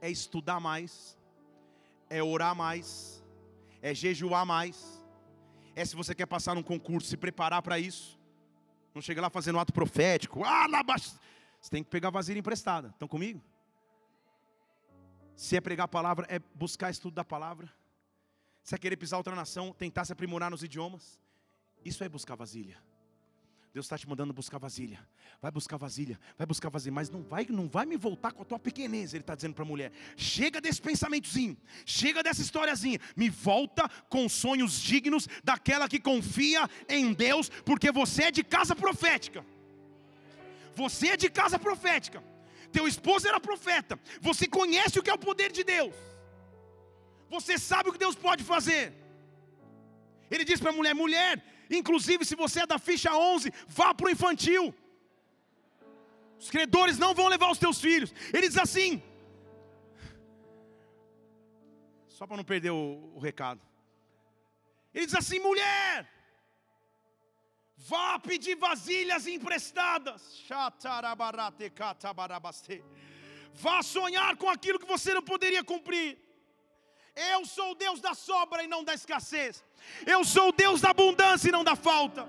É estudar mais, é orar mais, é jejuar mais, é se você quer passar num concurso, se preparar para isso. Não chega lá fazendo um ato profético, ah, lá baixo. Você tem que pegar vasilha emprestada. Estão comigo? Se é pregar a palavra, é buscar estudo da palavra. Se é querer pisar outra nação, tentar se aprimorar nos idiomas, isso é buscar vasilha. Deus está te mandando buscar vasilha. Vai buscar vasilha, vai buscar vasilha, mas não vai, não vai me voltar com a tua pequenez, ele está dizendo para a mulher. Chega desse pensamentozinho, chega dessa historiazinha, me volta com sonhos dignos daquela que confia em Deus, porque você é de casa profética. Você é de casa profética. Teu esposo era profeta. Você conhece o que é o poder de Deus. Você sabe o que Deus pode fazer. Ele diz para a mulher: mulher, inclusive se você é da ficha 11, vá para o infantil. Os credores não vão levar os teus filhos. Ele diz assim, só para não perder o, o recado. Ele diz assim: mulher, vá pedir vasilhas emprestadas. Vá sonhar com aquilo que você não poderia cumprir. Eu sou o Deus da sobra e não da escassez. Eu sou o Deus da abundância e não da falta.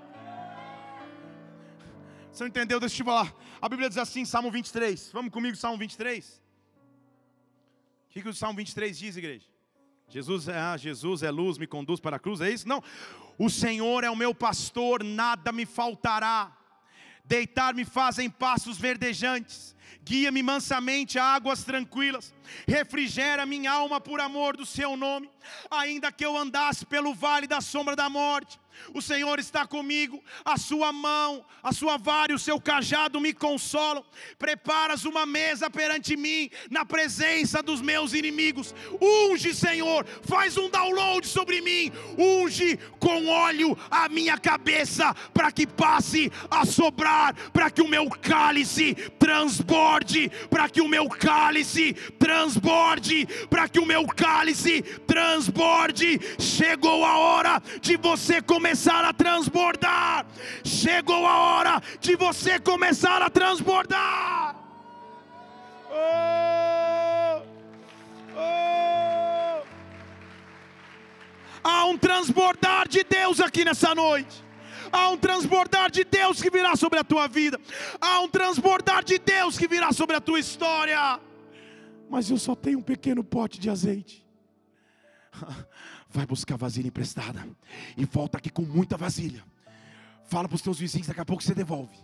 Você não entendeu? Deixa eu te falar. A Bíblia diz assim, Salmo 23. Vamos comigo, Salmo 23. O que, que o Salmo 23 diz, igreja? Jesus é, ah, Jesus é luz, me conduz para a cruz, é isso? Não. O Senhor é o meu pastor, nada me faltará. Deitar-me faz em passos verdejantes, guia-me mansamente a águas tranquilas, refrigera minha alma por amor do seu nome, ainda que eu andasse pelo vale da sombra da morte o Senhor está comigo, a sua mão, a sua vara e o seu cajado me consolam. Preparas uma mesa perante mim, na presença dos meus inimigos. Unge, Senhor, faz um download sobre mim. Unge com óleo a minha cabeça, para que passe a sobrar, para que o meu cálice transborde, para que o meu cálice transborde, para que o meu cálice transborde. Chegou a hora de você começar começar a transbordar. Chegou a hora de você começar a transbordar. Oh, oh. Há um transbordar de Deus aqui nessa noite. Há um transbordar de Deus que virá sobre a tua vida. Há um transbordar de Deus que virá sobre a tua história. Mas eu só tenho um pequeno pote de azeite. vai buscar vasilha emprestada e volta aqui com muita vasilha. Fala para os teus vizinhos, daqui a pouco você devolve.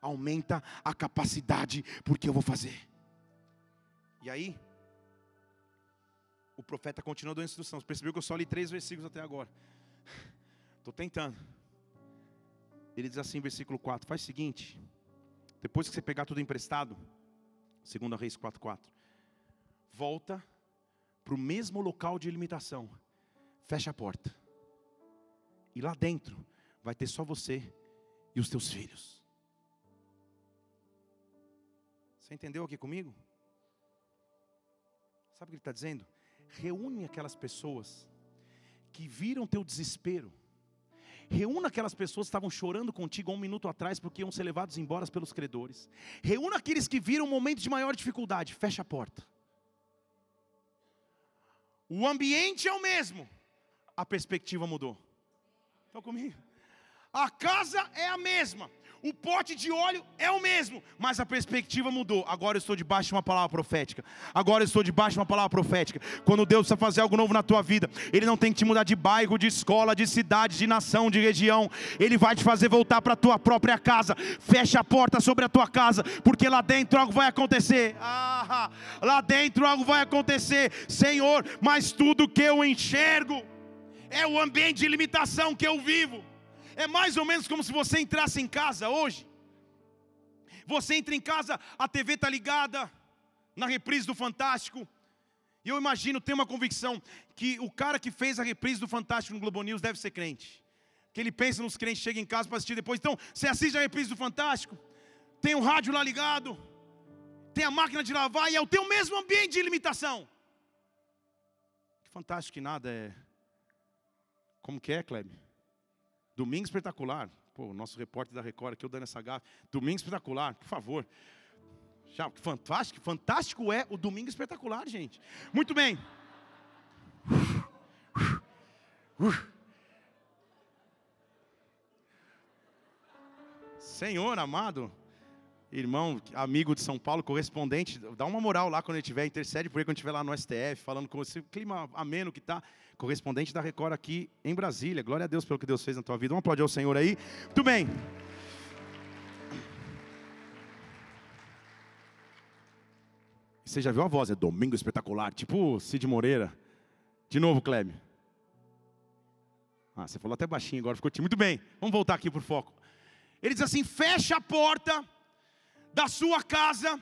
Aumenta a capacidade, porque eu vou fazer. E aí, o profeta continua dando instruções. Percebeu que eu só li três versículos até agora. Estou tentando. Ele diz assim, versículo 4: Faz o seguinte: depois que você pegar tudo emprestado, 2 Reis 4,4, volta para o mesmo local de limitação, fecha a porta. E lá dentro vai ter só você e os teus filhos. Você entendeu aqui comigo? Sabe o que ele está dizendo? Reúne aquelas pessoas que viram teu desespero. Reúna aquelas pessoas que estavam chorando contigo há um minuto atrás porque iam ser levados embora pelos credores. Reúna aqueles que viram um momento de maior dificuldade. Fecha a porta. O ambiente é o mesmo, a perspectiva mudou. Estão comigo? A casa é a mesma, o pote de óleo é o mesmo, mas a perspectiva mudou. Agora eu estou debaixo de uma palavra profética. Agora eu estou debaixo de uma palavra profética. Quando Deus precisa fazer algo novo na tua vida, Ele não tem que te mudar de bairro, de escola, de cidade, de nação, de região. Ele vai te fazer voltar para a tua própria casa. Fecha a porta sobre a tua casa, porque lá dentro algo vai acontecer. Ah, lá dentro algo vai acontecer, Senhor. Mas tudo que eu enxergo é o ambiente de limitação que eu vivo. É mais ou menos como se você entrasse em casa hoje. Você entra em casa, a TV está ligada, na reprise do Fantástico. E eu imagino, tenho uma convicção, que o cara que fez a reprise do Fantástico no Globo News deve ser crente. Que ele pensa nos crentes, chega em casa para assistir depois. Então, você assiste a reprise do Fantástico, tem o rádio lá ligado, tem a máquina de lavar e é o teu mesmo ambiente de limitação. Que fantástico que nada é. Como que é, Kleber? Domingo espetacular. Pô, o nosso repórter da Record aqui, o Dani Sagaf. Domingo espetacular, por favor. Já, fantástico, fantástico é o Domingo espetacular, gente. Muito bem. Senhor amado, irmão, amigo de São Paulo, correspondente, dá uma moral lá quando ele estiver, intercede por ele quando estiver lá no STF, falando com você, o clima ameno que está, correspondente da Record aqui em Brasília. Glória a Deus pelo que Deus fez na tua vida. Vamos aplaudir ao Senhor aí. Muito bem. Você já viu a voz? É Domingo Espetacular, tipo Cid Moreira. De novo, Kleber. Ah, você falou até baixinho agora, ficou tímido. Muito bem, vamos voltar aqui por foco. Ele diz assim: fecha a porta da sua casa,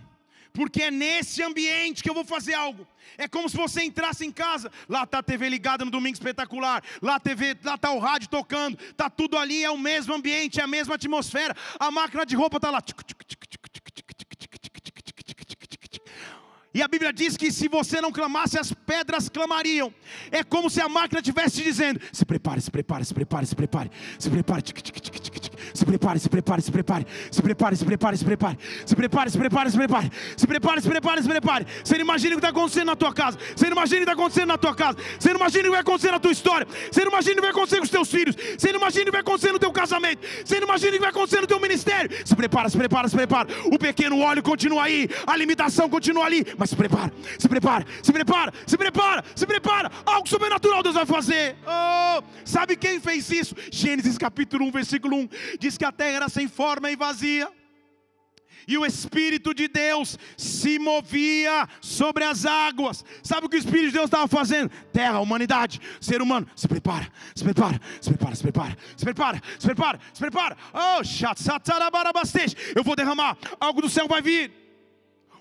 porque é nesse ambiente que eu vou fazer algo. É como se você entrasse em casa, lá está a TV ligada no domingo espetacular, lá TV, lá está o rádio tocando, está tudo ali, é o mesmo ambiente, é a mesma atmosfera, a máquina de roupa está lá. E a Bíblia diz que se você não clamasse, as pedras clamariam. É como se a máquina estivesse dizendo: se prepare, se prepare, se prepare, se prepare, se prepare. Se prepare, se prepare, se prepare. Se prepare, se prepare, se prepare. Se prepare, se prepare, se prepare. Se prepare, se prepare, se prepare. Você não imagina o que está acontecendo na tua casa. Você não imagina o que está acontecendo na tua casa. Você não imagina o que vai acontecer na tua história. Você não imagina o que vai acontecer com os teus filhos. Você não imagina o que vai acontecer no teu casamento. Você não imagina o que vai acontecer no teu ministério. Se prepara, se prepara, se prepara. O pequeno óleo continua aí. A limitação continua ali. Mas se prepara, se prepara, se prepara, se prepara, se prepara. Algo sobrenatural Deus vai fazer. Oh, sabe quem fez isso? Gênesis capítulo 1, versículo 1. Diz que a terra era sem forma e vazia e o Espírito de Deus se movia sobre as águas. Sabe o que o Espírito de Deus estava fazendo? Terra, humanidade, ser humano, se prepara, se prepara, se prepara, se prepara, se prepara, se prepara, se prepara. Oh, eu vou derramar, algo do céu vai vir.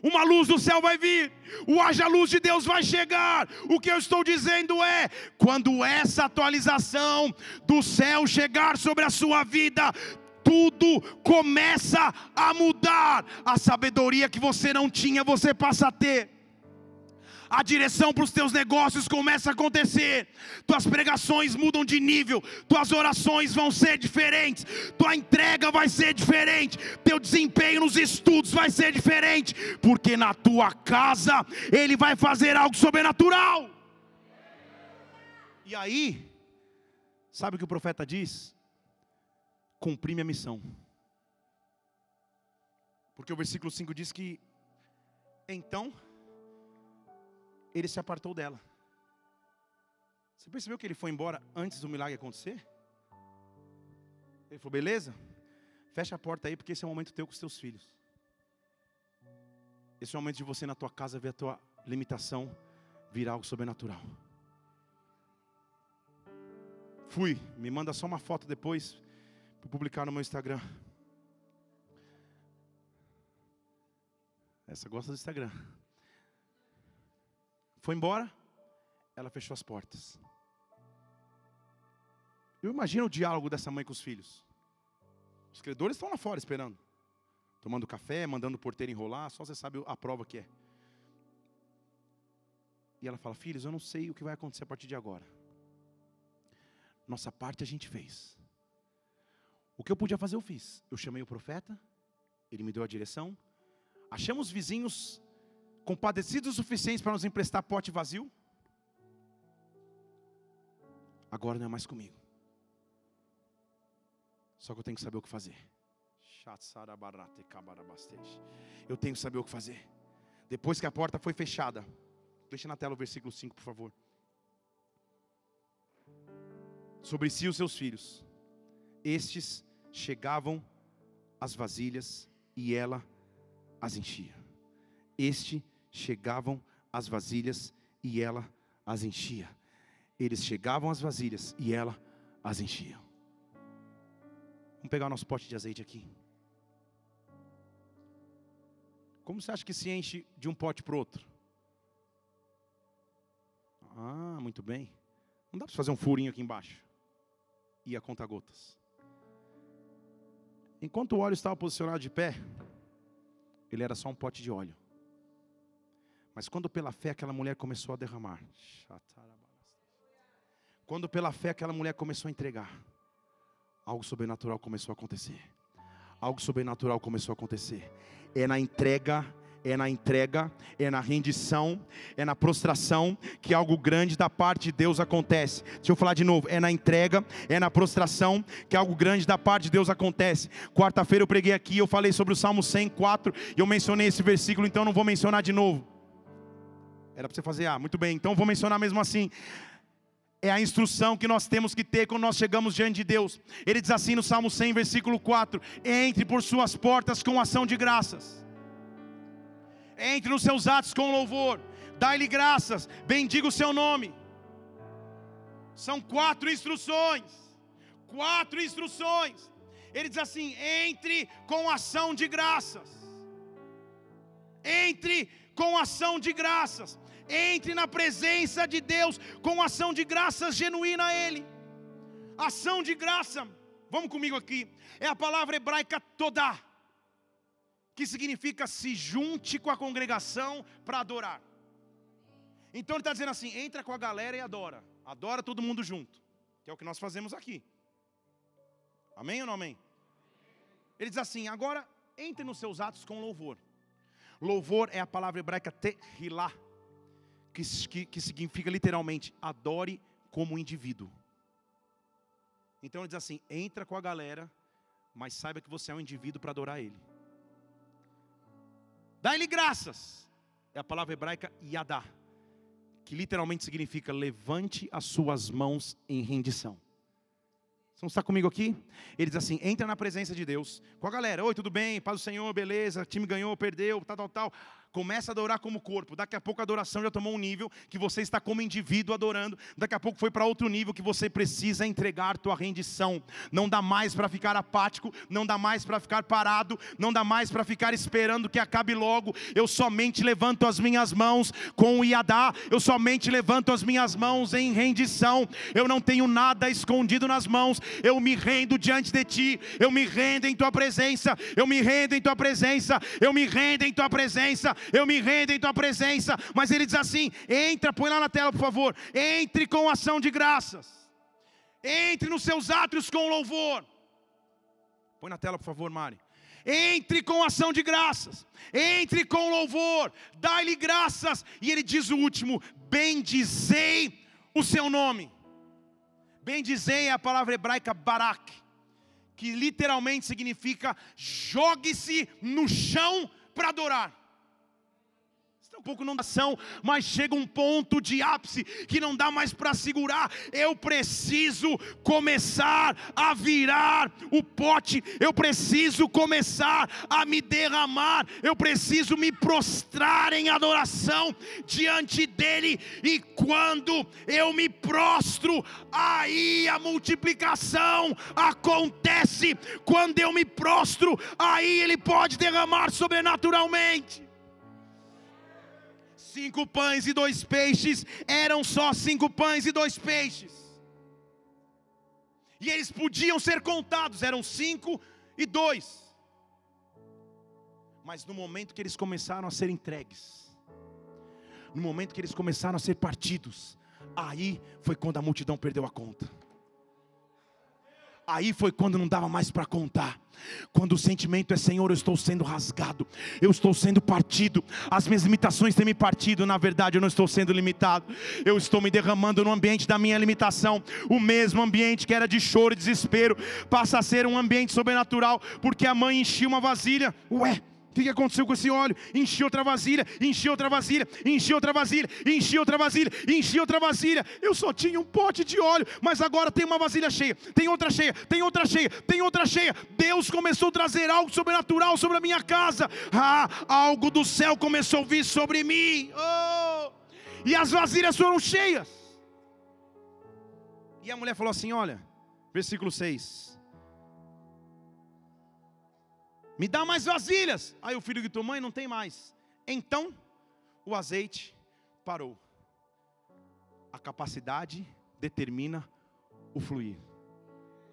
Uma luz do céu vai vir, o haja luz de Deus vai chegar. O que eu estou dizendo é: quando essa atualização do céu chegar sobre a sua vida, tudo começa a mudar. A sabedoria que você não tinha, você passa a ter. A direção para os teus negócios começa a acontecer. Tuas pregações mudam de nível, tuas orações vão ser diferentes, tua entrega vai ser diferente, teu desempenho nos estudos vai ser diferente, porque na tua casa ele vai fazer algo sobrenatural. E aí, sabe o que o profeta diz? cumprir minha missão. Porque o versículo 5 diz que então ele se apartou dela. Você percebeu que ele foi embora antes do milagre acontecer? Ele falou: beleza, fecha a porta aí, porque esse é o momento teu com os teus filhos. Esse é o momento de você na tua casa ver a tua limitação virar algo sobrenatural. Fui, me manda só uma foto depois para publicar no meu Instagram. Essa gosta do Instagram. Foi embora, ela fechou as portas. Eu imagino o diálogo dessa mãe com os filhos. Os credores estão lá fora esperando, tomando café, mandando o porteiro enrolar, só você sabe a prova que é. E ela fala: Filhos, eu não sei o que vai acontecer a partir de agora. Nossa parte a gente fez. O que eu podia fazer, eu fiz. Eu chamei o profeta, ele me deu a direção. Achamos vizinhos compadecidos o suficiente para nos emprestar pote vazio. Agora não é mais comigo. Só que eu tenho que saber o que fazer. Eu tenho que saber o que fazer. Depois que a porta foi fechada, deixa na tela o versículo 5, por favor. Sobre si os seus filhos, estes chegavam as vasilhas e ela as enchia. Este chegavam as vasilhas e ela as enchia. Eles chegavam às vasilhas e ela as enchia. Vamos pegar o nosso pote de azeite aqui. Como você acha que se enche de um pote para outro? Ah, muito bem. Não dá para fazer um furinho aqui embaixo. E a conta gotas. Enquanto o óleo estava posicionado de pé, ele era só um pote de óleo. Mas quando pela fé aquela mulher começou a derramar, quando pela fé aquela mulher começou a entregar, algo sobrenatural começou a acontecer. Algo sobrenatural começou a acontecer. É na entrega é na entrega, é na rendição, é na prostração que algo grande da parte de Deus acontece. Deixa eu falar de novo: é na entrega, é na prostração que algo grande da parte de Deus acontece. Quarta-feira eu preguei aqui, eu falei sobre o Salmo 104 e eu mencionei esse versículo, então não vou mencionar de novo. Era para você fazer, ah, muito bem, então vou mencionar mesmo assim é a instrução que nós temos que ter quando nós chegamos diante de Deus. Ele diz assim no Salmo 100, versículo 4: Entre por suas portas com ação de graças entre nos seus atos com louvor, dai-lhe graças, bendiga o seu nome. São quatro instruções. Quatro instruções. Ele diz assim: entre com ação de graças. Entre com ação de graças. Entre na presença de Deus com ação de graças genuína a Ele. Ação de graça, vamos comigo aqui, é a palavra hebraica todá que significa se junte com a congregação para adorar. Então ele está dizendo assim: entra com a galera e adora. Adora todo mundo junto. Que é o que nós fazemos aqui. Amém ou não amém? Ele diz assim: agora entre nos seus atos com louvor. Louvor é a palavra hebraica tehilá, que, que, que significa literalmente adore como indivíduo. Então ele diz assim: entra com a galera, mas saiba que você é um indivíduo para adorar Ele. Dá-lhe graças, é a palavra hebraica yadá, que literalmente significa levante as suas mãos em rendição. Você não está comigo aqui? Ele diz assim: entra na presença de Deus com a galera. Oi, tudo bem? Paz do Senhor, beleza? Time ganhou, perdeu, tal, tal, tal. Começa a adorar como corpo. Daqui a pouco a adoração já tomou um nível que você está como indivíduo adorando. Daqui a pouco foi para outro nível que você precisa entregar tua rendição. Não dá mais para ficar apático, não dá mais para ficar parado, não dá mais para ficar esperando que acabe logo. Eu somente levanto as minhas mãos com o iadá. Eu somente levanto as minhas mãos em rendição. Eu não tenho nada escondido nas mãos. Eu me rendo diante de ti. Eu me rendo em tua presença. Eu me rendo em tua presença. Eu me rendo em tua presença eu me rendo em tua presença. Mas ele diz assim: entra, põe lá na tela, por favor. Entre com ação de graças. Entre nos seus átrios com louvor. Põe na tela, por favor, Mari. Entre com ação de graças, entre com louvor, dai-lhe graças, e ele diz o último: bendizei o seu nome. Bendizei é a palavra hebraica barak, que literalmente significa jogue-se no chão para adorar um pouco não ação, mas chega um ponto de ápice que não dá mais para segurar. Eu preciso começar a virar o pote, eu preciso começar a me derramar, eu preciso me prostrar em adoração diante dele. E quando eu me prostro, aí a multiplicação acontece. Quando eu me prostro, aí ele pode derramar sobrenaturalmente cinco pães e dois peixes eram só cinco pães e dois peixes. E eles podiam ser contados, eram cinco e dois. Mas no momento que eles começaram a ser entregues, no momento que eles começaram a ser partidos, aí foi quando a multidão perdeu a conta. Aí foi quando não dava mais para contar. Quando o sentimento é Senhor, eu estou sendo rasgado, eu estou sendo partido, as minhas limitações têm me partido, na verdade eu não estou sendo limitado, eu estou me derramando no ambiente da minha limitação, o mesmo ambiente que era de choro e desespero, passa a ser um ambiente sobrenatural, porque a mãe enchia uma vasilha, ué, o que aconteceu com esse óleo? Enchi outra vasilha, enchi outra vasilha, enchi outra vasilha, enchi outra vasilha, enchi outra vasilha. Eu só tinha um pote de óleo, mas agora tem uma vasilha cheia, tem outra cheia, tem outra cheia, tem outra cheia. Deus começou a trazer algo sobrenatural sobre a minha casa. Ah, algo do céu começou a vir sobre mim. Oh! E as vasilhas foram cheias. E a mulher falou assim: Olha, versículo 6. Me dá mais vasilhas. Aí o filho gritou: Mãe, não tem mais. Então o azeite parou. A capacidade determina o fluir.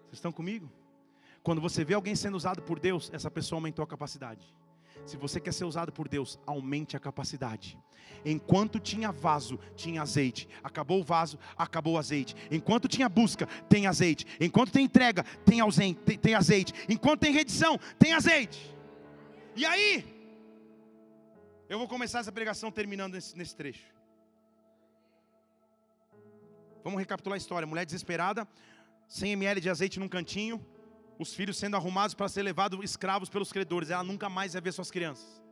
Vocês estão comigo? Quando você vê alguém sendo usado por Deus, essa pessoa aumentou a capacidade. Se você quer ser usado por Deus, aumente a capacidade. Enquanto tinha vaso, tinha azeite. Acabou o vaso, acabou o azeite. Enquanto tinha busca, tem azeite. Enquanto tem entrega, tem, ausente, tem, azeite. Enquanto tem redição, tem azeite. E aí, eu vou começar essa pregação terminando nesse, nesse trecho. Vamos recapitular a história. Mulher desesperada, 100 ml de azeite num cantinho os filhos sendo arrumados para ser levados escravos pelos credores. Ela nunca mais vai ver suas crianças.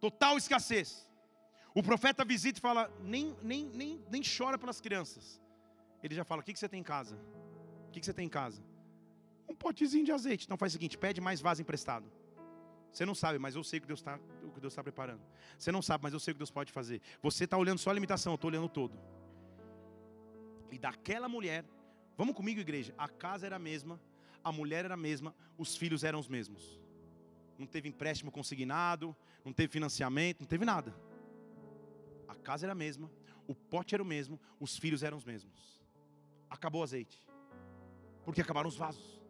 Total escassez. O profeta visita e fala: nem, nem, nem, nem chora pelas crianças. Ele já fala: O que, que você tem em casa? O que, que você tem em casa? Um potezinho de azeite. Então faz o seguinte: pede mais vaso emprestado. Você não sabe, mas eu sei o que Deus está tá preparando. Você não sabe, mas eu sei o que Deus pode fazer. Você está olhando só a limitação, eu estou olhando todo. E daquela mulher, vamos comigo, igreja. A casa era a mesma, a mulher era a mesma, os filhos eram os mesmos. Não teve empréstimo consignado, não teve financiamento, não teve nada. A casa era a mesma, o pote era o mesmo, os filhos eram os mesmos. Acabou o azeite, porque acabaram os vasos.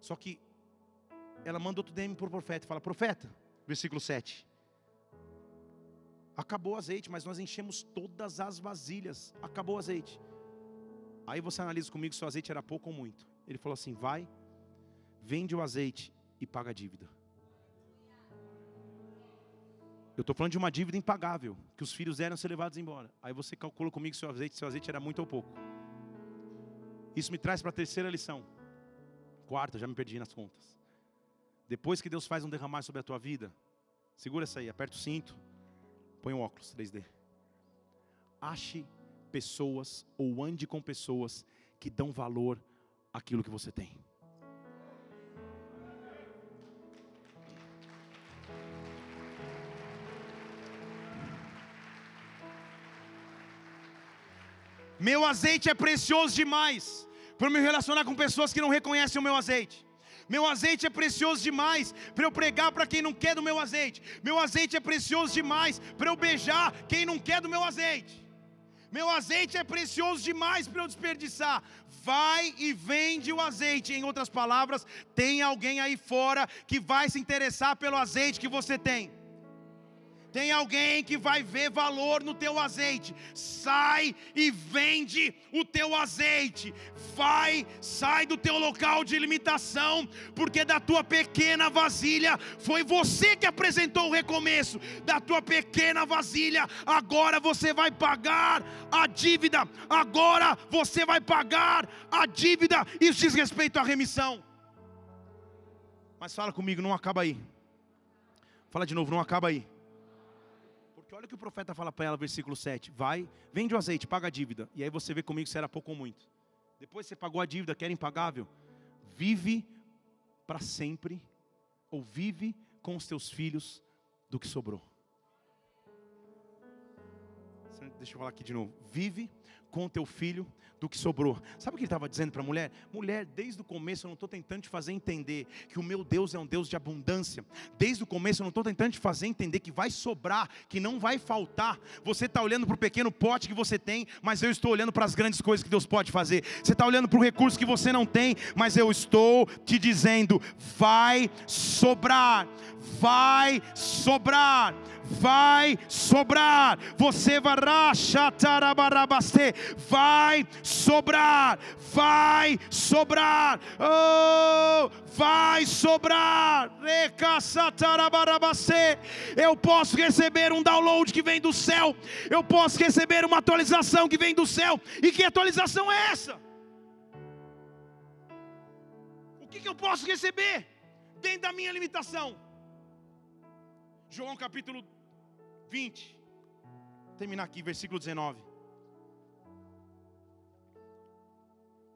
Só que ela manda outro DM para o profeta fala: Profeta, versículo 7. Acabou o azeite, mas nós enchemos todas as vasilhas. Acabou o azeite. Aí você analisa comigo se o azeite era pouco ou muito. Ele falou assim: Vai, vende o azeite e paga a dívida. Eu estou falando de uma dívida impagável, que os filhos eram ser levados embora. Aí você calcula comigo que seu azeite, seu azeite era muito ou pouco. Isso me traz para a terceira lição. Quarta, já me perdi nas contas. Depois que Deus faz um derramar sobre a tua vida, segura essa aí, aperta o cinto, põe o um óculos 3D. Ache pessoas ou ande com pessoas que dão valor àquilo que você tem. Meu azeite é precioso demais para me relacionar com pessoas que não reconhecem o meu azeite. Meu azeite é precioso demais para eu pregar para quem não quer do meu azeite. Meu azeite é precioso demais para eu beijar quem não quer do meu azeite. Meu azeite é precioso demais para eu desperdiçar. Vai e vende o azeite. Em outras palavras, tem alguém aí fora que vai se interessar pelo azeite que você tem. Tem alguém que vai ver valor no teu azeite. Sai e vende o teu azeite. Vai, sai do teu local de limitação, porque da tua pequena vasilha foi você que apresentou o recomeço. Da tua pequena vasilha, agora você vai pagar a dívida. Agora você vai pagar a dívida. Isso diz respeito à remissão. Mas fala comigo, não acaba aí. Fala de novo, não acaba aí. Olha o que o profeta fala para ela, versículo 7. Vai, vende o azeite, paga a dívida. E aí você vê comigo se era pouco ou muito. Depois você pagou a dívida, que era impagável. Vive para sempre, ou vive com os teus filhos do que sobrou. Deixa eu falar aqui de novo. Vive com o teu filho do que sobrou. Sabe o que ele estava dizendo para a mulher? Mulher, desde o começo eu não estou tentando te fazer entender que o meu Deus é um Deus de abundância. Desde o começo eu não estou tentando te fazer entender que vai sobrar, que não vai faltar. Você está olhando para o pequeno pote que você tem, mas eu estou olhando para as grandes coisas que Deus pode fazer. Você está olhando para o recurso que você não tem, mas eu estou te dizendo: vai sobrar, vai sobrar vai sobrar. Você vai vai sobrar, vai sobrar. Oh, vai sobrar. Eu posso receber um download que vem do céu. Eu posso receber uma atualização que vem do céu. E que atualização é essa? O que, que eu posso receber dentro da minha limitação? João capítulo 20. Vou terminar aqui, versículo 19.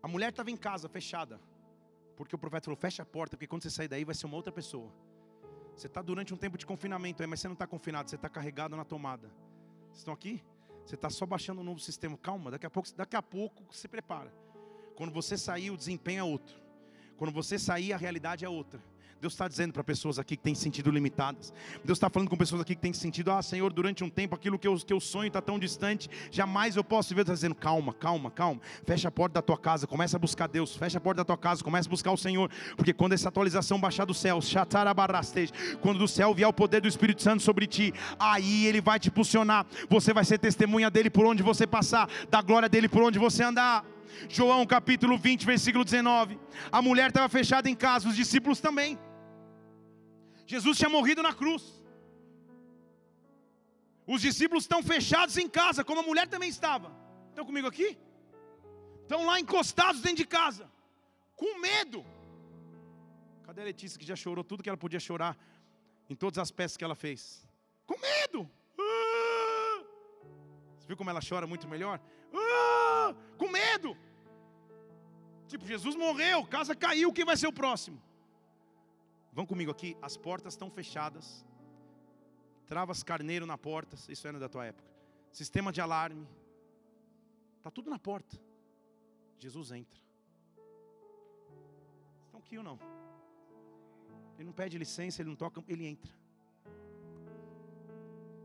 A mulher estava em casa, fechada. Porque o profeta falou: fecha a porta, porque quando você sair daí vai ser uma outra pessoa. Você está durante um tempo de confinamento aí, mas você não está confinado, você está carregado na tomada. Vocês estão aqui? Você está só baixando um novo sistema. Calma, daqui a pouco, daqui a pouco se prepara. Quando você sair, o desempenho é outro. Quando você sair, a realidade é outra. Deus está dizendo para pessoas aqui que têm sentido limitadas. Deus está falando com pessoas aqui que têm sentido, ah, Senhor, durante um tempo aquilo que eu, que eu sonho está tão distante, jamais eu posso ver. Está dizendo, calma, calma, calma. Fecha a porta da tua casa, começa a buscar Deus. Fecha a porta da tua casa, começa a buscar o Senhor. Porque quando essa atualização baixar do céu, quando do céu vier o poder do Espírito Santo sobre ti, aí Ele vai te impulsionar. Você vai ser testemunha dele por onde você passar, da glória dele por onde você andar. João capítulo 20, versículo 19. A mulher estava fechada em casa, os discípulos também. Jesus tinha morrido na cruz. Os discípulos estão fechados em casa, como a mulher também estava. Estão comigo aqui? Estão lá encostados dentro de casa, com medo. Cadê a Letícia que já chorou tudo que ela podia chorar em todas as peças que ela fez? Com medo. Ah! Você viu como ela chora muito melhor? Ah! Com medo. Tipo, Jesus morreu, casa caiu, quem vai ser o próximo? Vão comigo aqui, as portas estão fechadas. Travas carneiro na porta, isso era da tua época. Sistema de alarme. Está tudo na porta. Jesus entra. Estão aqui ou não? Ele não pede licença, ele não toca, ele entra.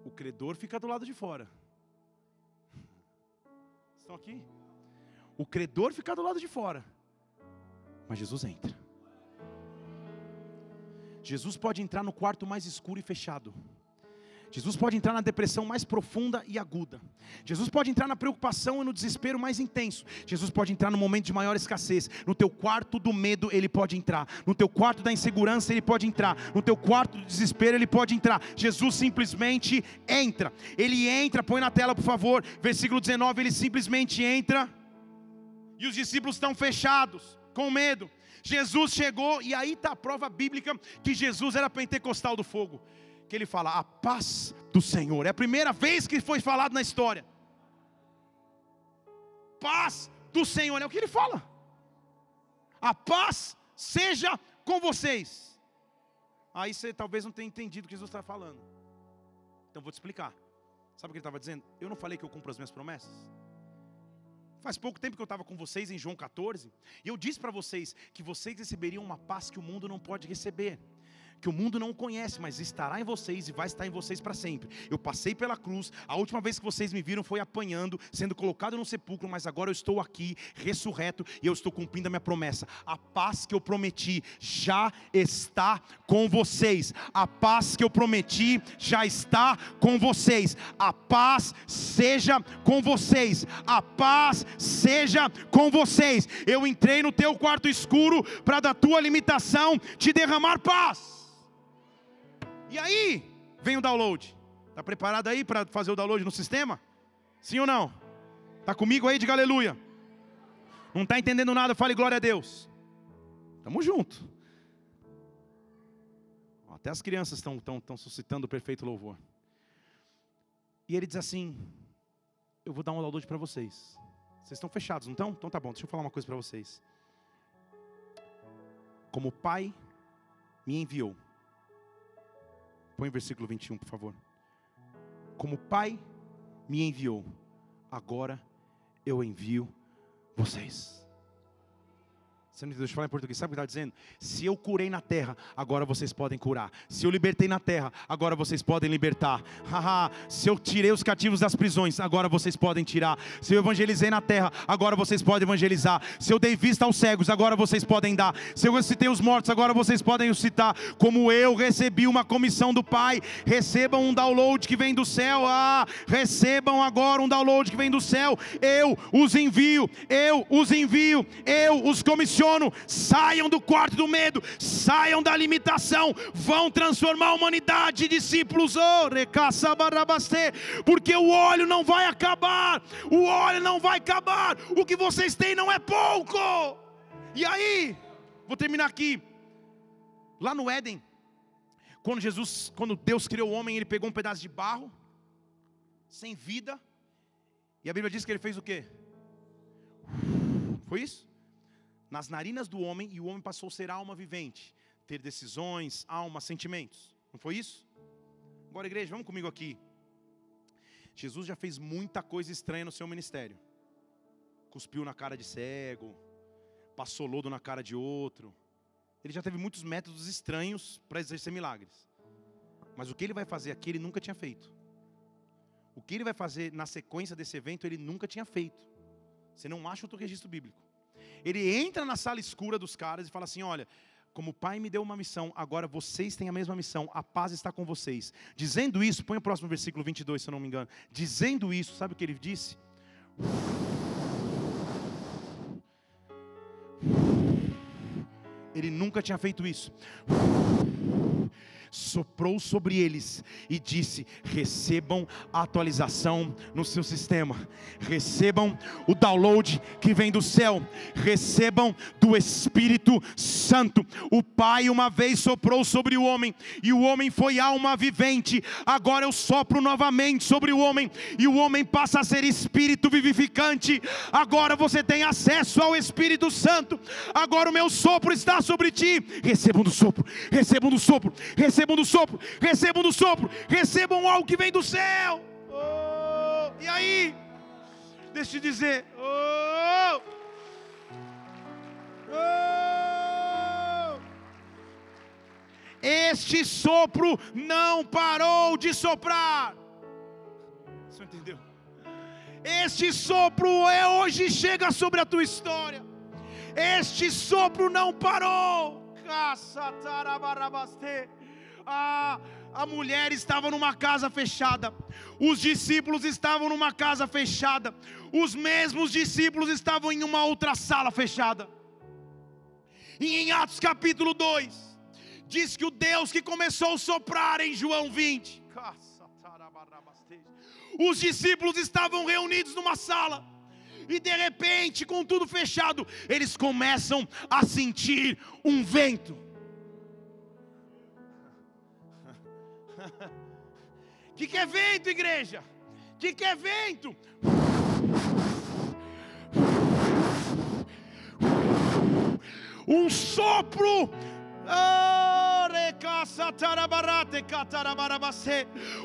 O credor fica do lado de fora. Estão aqui? O credor fica do lado de fora. Mas Jesus entra. Jesus pode entrar no quarto mais escuro e fechado. Jesus pode entrar na depressão mais profunda e aguda. Jesus pode entrar na preocupação e no desespero mais intenso. Jesus pode entrar no momento de maior escassez. No teu quarto do medo, ele pode entrar. No teu quarto da insegurança, ele pode entrar. No teu quarto do desespero, ele pode entrar. Jesus simplesmente entra. Ele entra, põe na tela, por favor. Versículo 19, ele simplesmente entra. E os discípulos estão fechados, com medo. Jesus chegou, e aí está a prova bíblica que Jesus era pentecostal do fogo que ele fala: a paz do Senhor. É a primeira vez que foi falado na história. Paz do Senhor, é o que ele fala. A paz seja com vocês. Aí você talvez não tenha entendido o que Jesus está falando. Então vou te explicar. Sabe o que ele estava dizendo? Eu não falei que eu cumpro as minhas promessas? Faz pouco tempo que eu estava com vocês em João 14, e eu disse para vocês que vocês receberiam uma paz que o mundo não pode receber que o mundo não conhece, mas estará em vocês e vai estar em vocês para sempre. Eu passei pela cruz, a última vez que vocês me viram foi apanhando, sendo colocado no sepulcro, mas agora eu estou aqui, ressurreto, e eu estou cumprindo a minha promessa. A paz que eu prometi já está com vocês. A paz que eu prometi já está com vocês. A paz seja com vocês. A paz seja com vocês. Eu entrei no teu quarto escuro para da tua limitação te derramar paz. E aí, vem o download. Está preparado aí para fazer o download no sistema? Sim ou não? Está comigo aí? Diga aleluia. Não está entendendo nada? Fale glória a Deus. Tamo junto. Até as crianças estão tão, tão suscitando o perfeito louvor. E ele diz assim: Eu vou dar um download para vocês. Vocês estão fechados, não estão? Então tá bom, deixa eu falar uma coisa para vocês. Como o Pai me enviou, Põe o versículo 21, por favor. Como o Pai me enviou, agora eu envio vocês. Deixa eu falar em português. Sabe o que está dizendo? Se eu curei na terra, agora vocês podem curar. Se eu libertei na terra, agora vocês podem libertar. Se eu tirei os cativos das prisões, agora vocês podem tirar. Se eu evangelizei na terra, agora vocês podem evangelizar. Se eu dei vista aos cegos, agora vocês podem dar. Se eu ressuscitei os mortos, agora vocês podem ressuscitar. Como eu recebi uma comissão do Pai, recebam um download que vem do céu. Ah, recebam agora um download que vem do céu. Eu os envio, eu os envio, eu os comissiono saiam do quarto do medo, saiam da limitação, vão transformar a humanidade, discípulos, oh, porque o óleo não vai acabar, o óleo não vai acabar, o que vocês têm não é pouco. E aí, vou terminar aqui, lá no Éden, quando Jesus, quando Deus criou o homem, ele pegou um pedaço de barro, sem vida, e a Bíblia diz que ele fez o quê? Foi isso? Nas narinas do homem e o homem passou a ser alma vivente, ter decisões, alma, sentimentos. Não foi isso? Agora, igreja, vamos comigo aqui. Jesus já fez muita coisa estranha no seu ministério. Cuspiu na cara de cego, passou lodo na cara de outro. Ele já teve muitos métodos estranhos para exercer milagres. Mas o que ele vai fazer aqui, ele nunca tinha feito. O que ele vai fazer na sequência desse evento, ele nunca tinha feito. Você não acha outro registro bíblico. Ele entra na sala escura dos caras e fala assim: Olha, como o Pai me deu uma missão, agora vocês têm a mesma missão, a paz está com vocês. Dizendo isso, põe o próximo versículo 22, se eu não me engano. Dizendo isso, sabe o que ele disse? Ele nunca tinha feito isso soprou sobre eles e disse: recebam a atualização no seu sistema, recebam o download que vem do céu, recebam do Espírito Santo. O Pai uma vez soprou sobre o homem, e o homem foi alma vivente, agora eu sopro novamente sobre o homem, e o homem passa a ser espírito vivificante. Agora você tem acesso ao Espírito Santo, agora o meu sopro está sobre ti. Recebam do sopro, recebam do sopro, recebam recebam do sopro, recebam do sopro, recebam algo que vem do céu. Oh, e aí? Deixa eu dizer. Oh, oh, este sopro não parou de soprar. Você entendeu? Este sopro é hoje chega sobre a tua história. Este sopro não parou. Caça, tarabarabaste. Ah, A mulher estava numa casa fechada, os discípulos estavam numa casa fechada, os mesmos discípulos estavam em uma outra sala fechada. E em Atos capítulo 2, diz que o Deus que começou a soprar em João 20, os discípulos estavam reunidos numa sala, e de repente, com tudo fechado, eles começam a sentir um vento. que, que é vento, igreja? que, que é vento? Um sopro.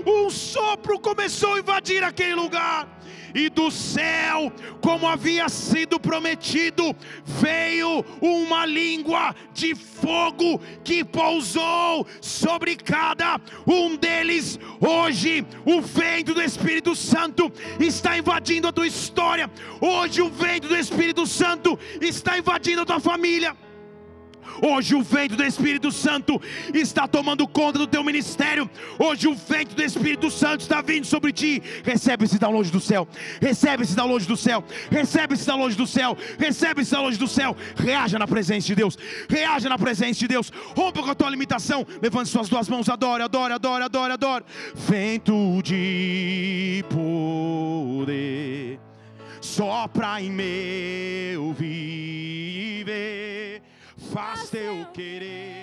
Um sopro começou a invadir aquele lugar e do céu, como havia sido prometido, veio uma língua de fogo que pousou sobre cada um deles. Hoje, o vento do Espírito Santo está invadindo a tua história. Hoje, o vento do Espírito Santo está invadindo a tua família. Hoje o vento do Espírito Santo está tomando conta do teu ministério. Hoje o vento do Espírito Santo está vindo sobre ti. Recebe esse download do céu. Recebe esse download do céu. Recebe esse download do céu. Recebe esse download do céu. Reaja na presença de Deus. Reaja na presença de Deus. Rompa com a tua limitação. Levante suas duas mãos. Adore, adore, adore, adore, adore. Vento de poder sopra em meu viver faz teu querer.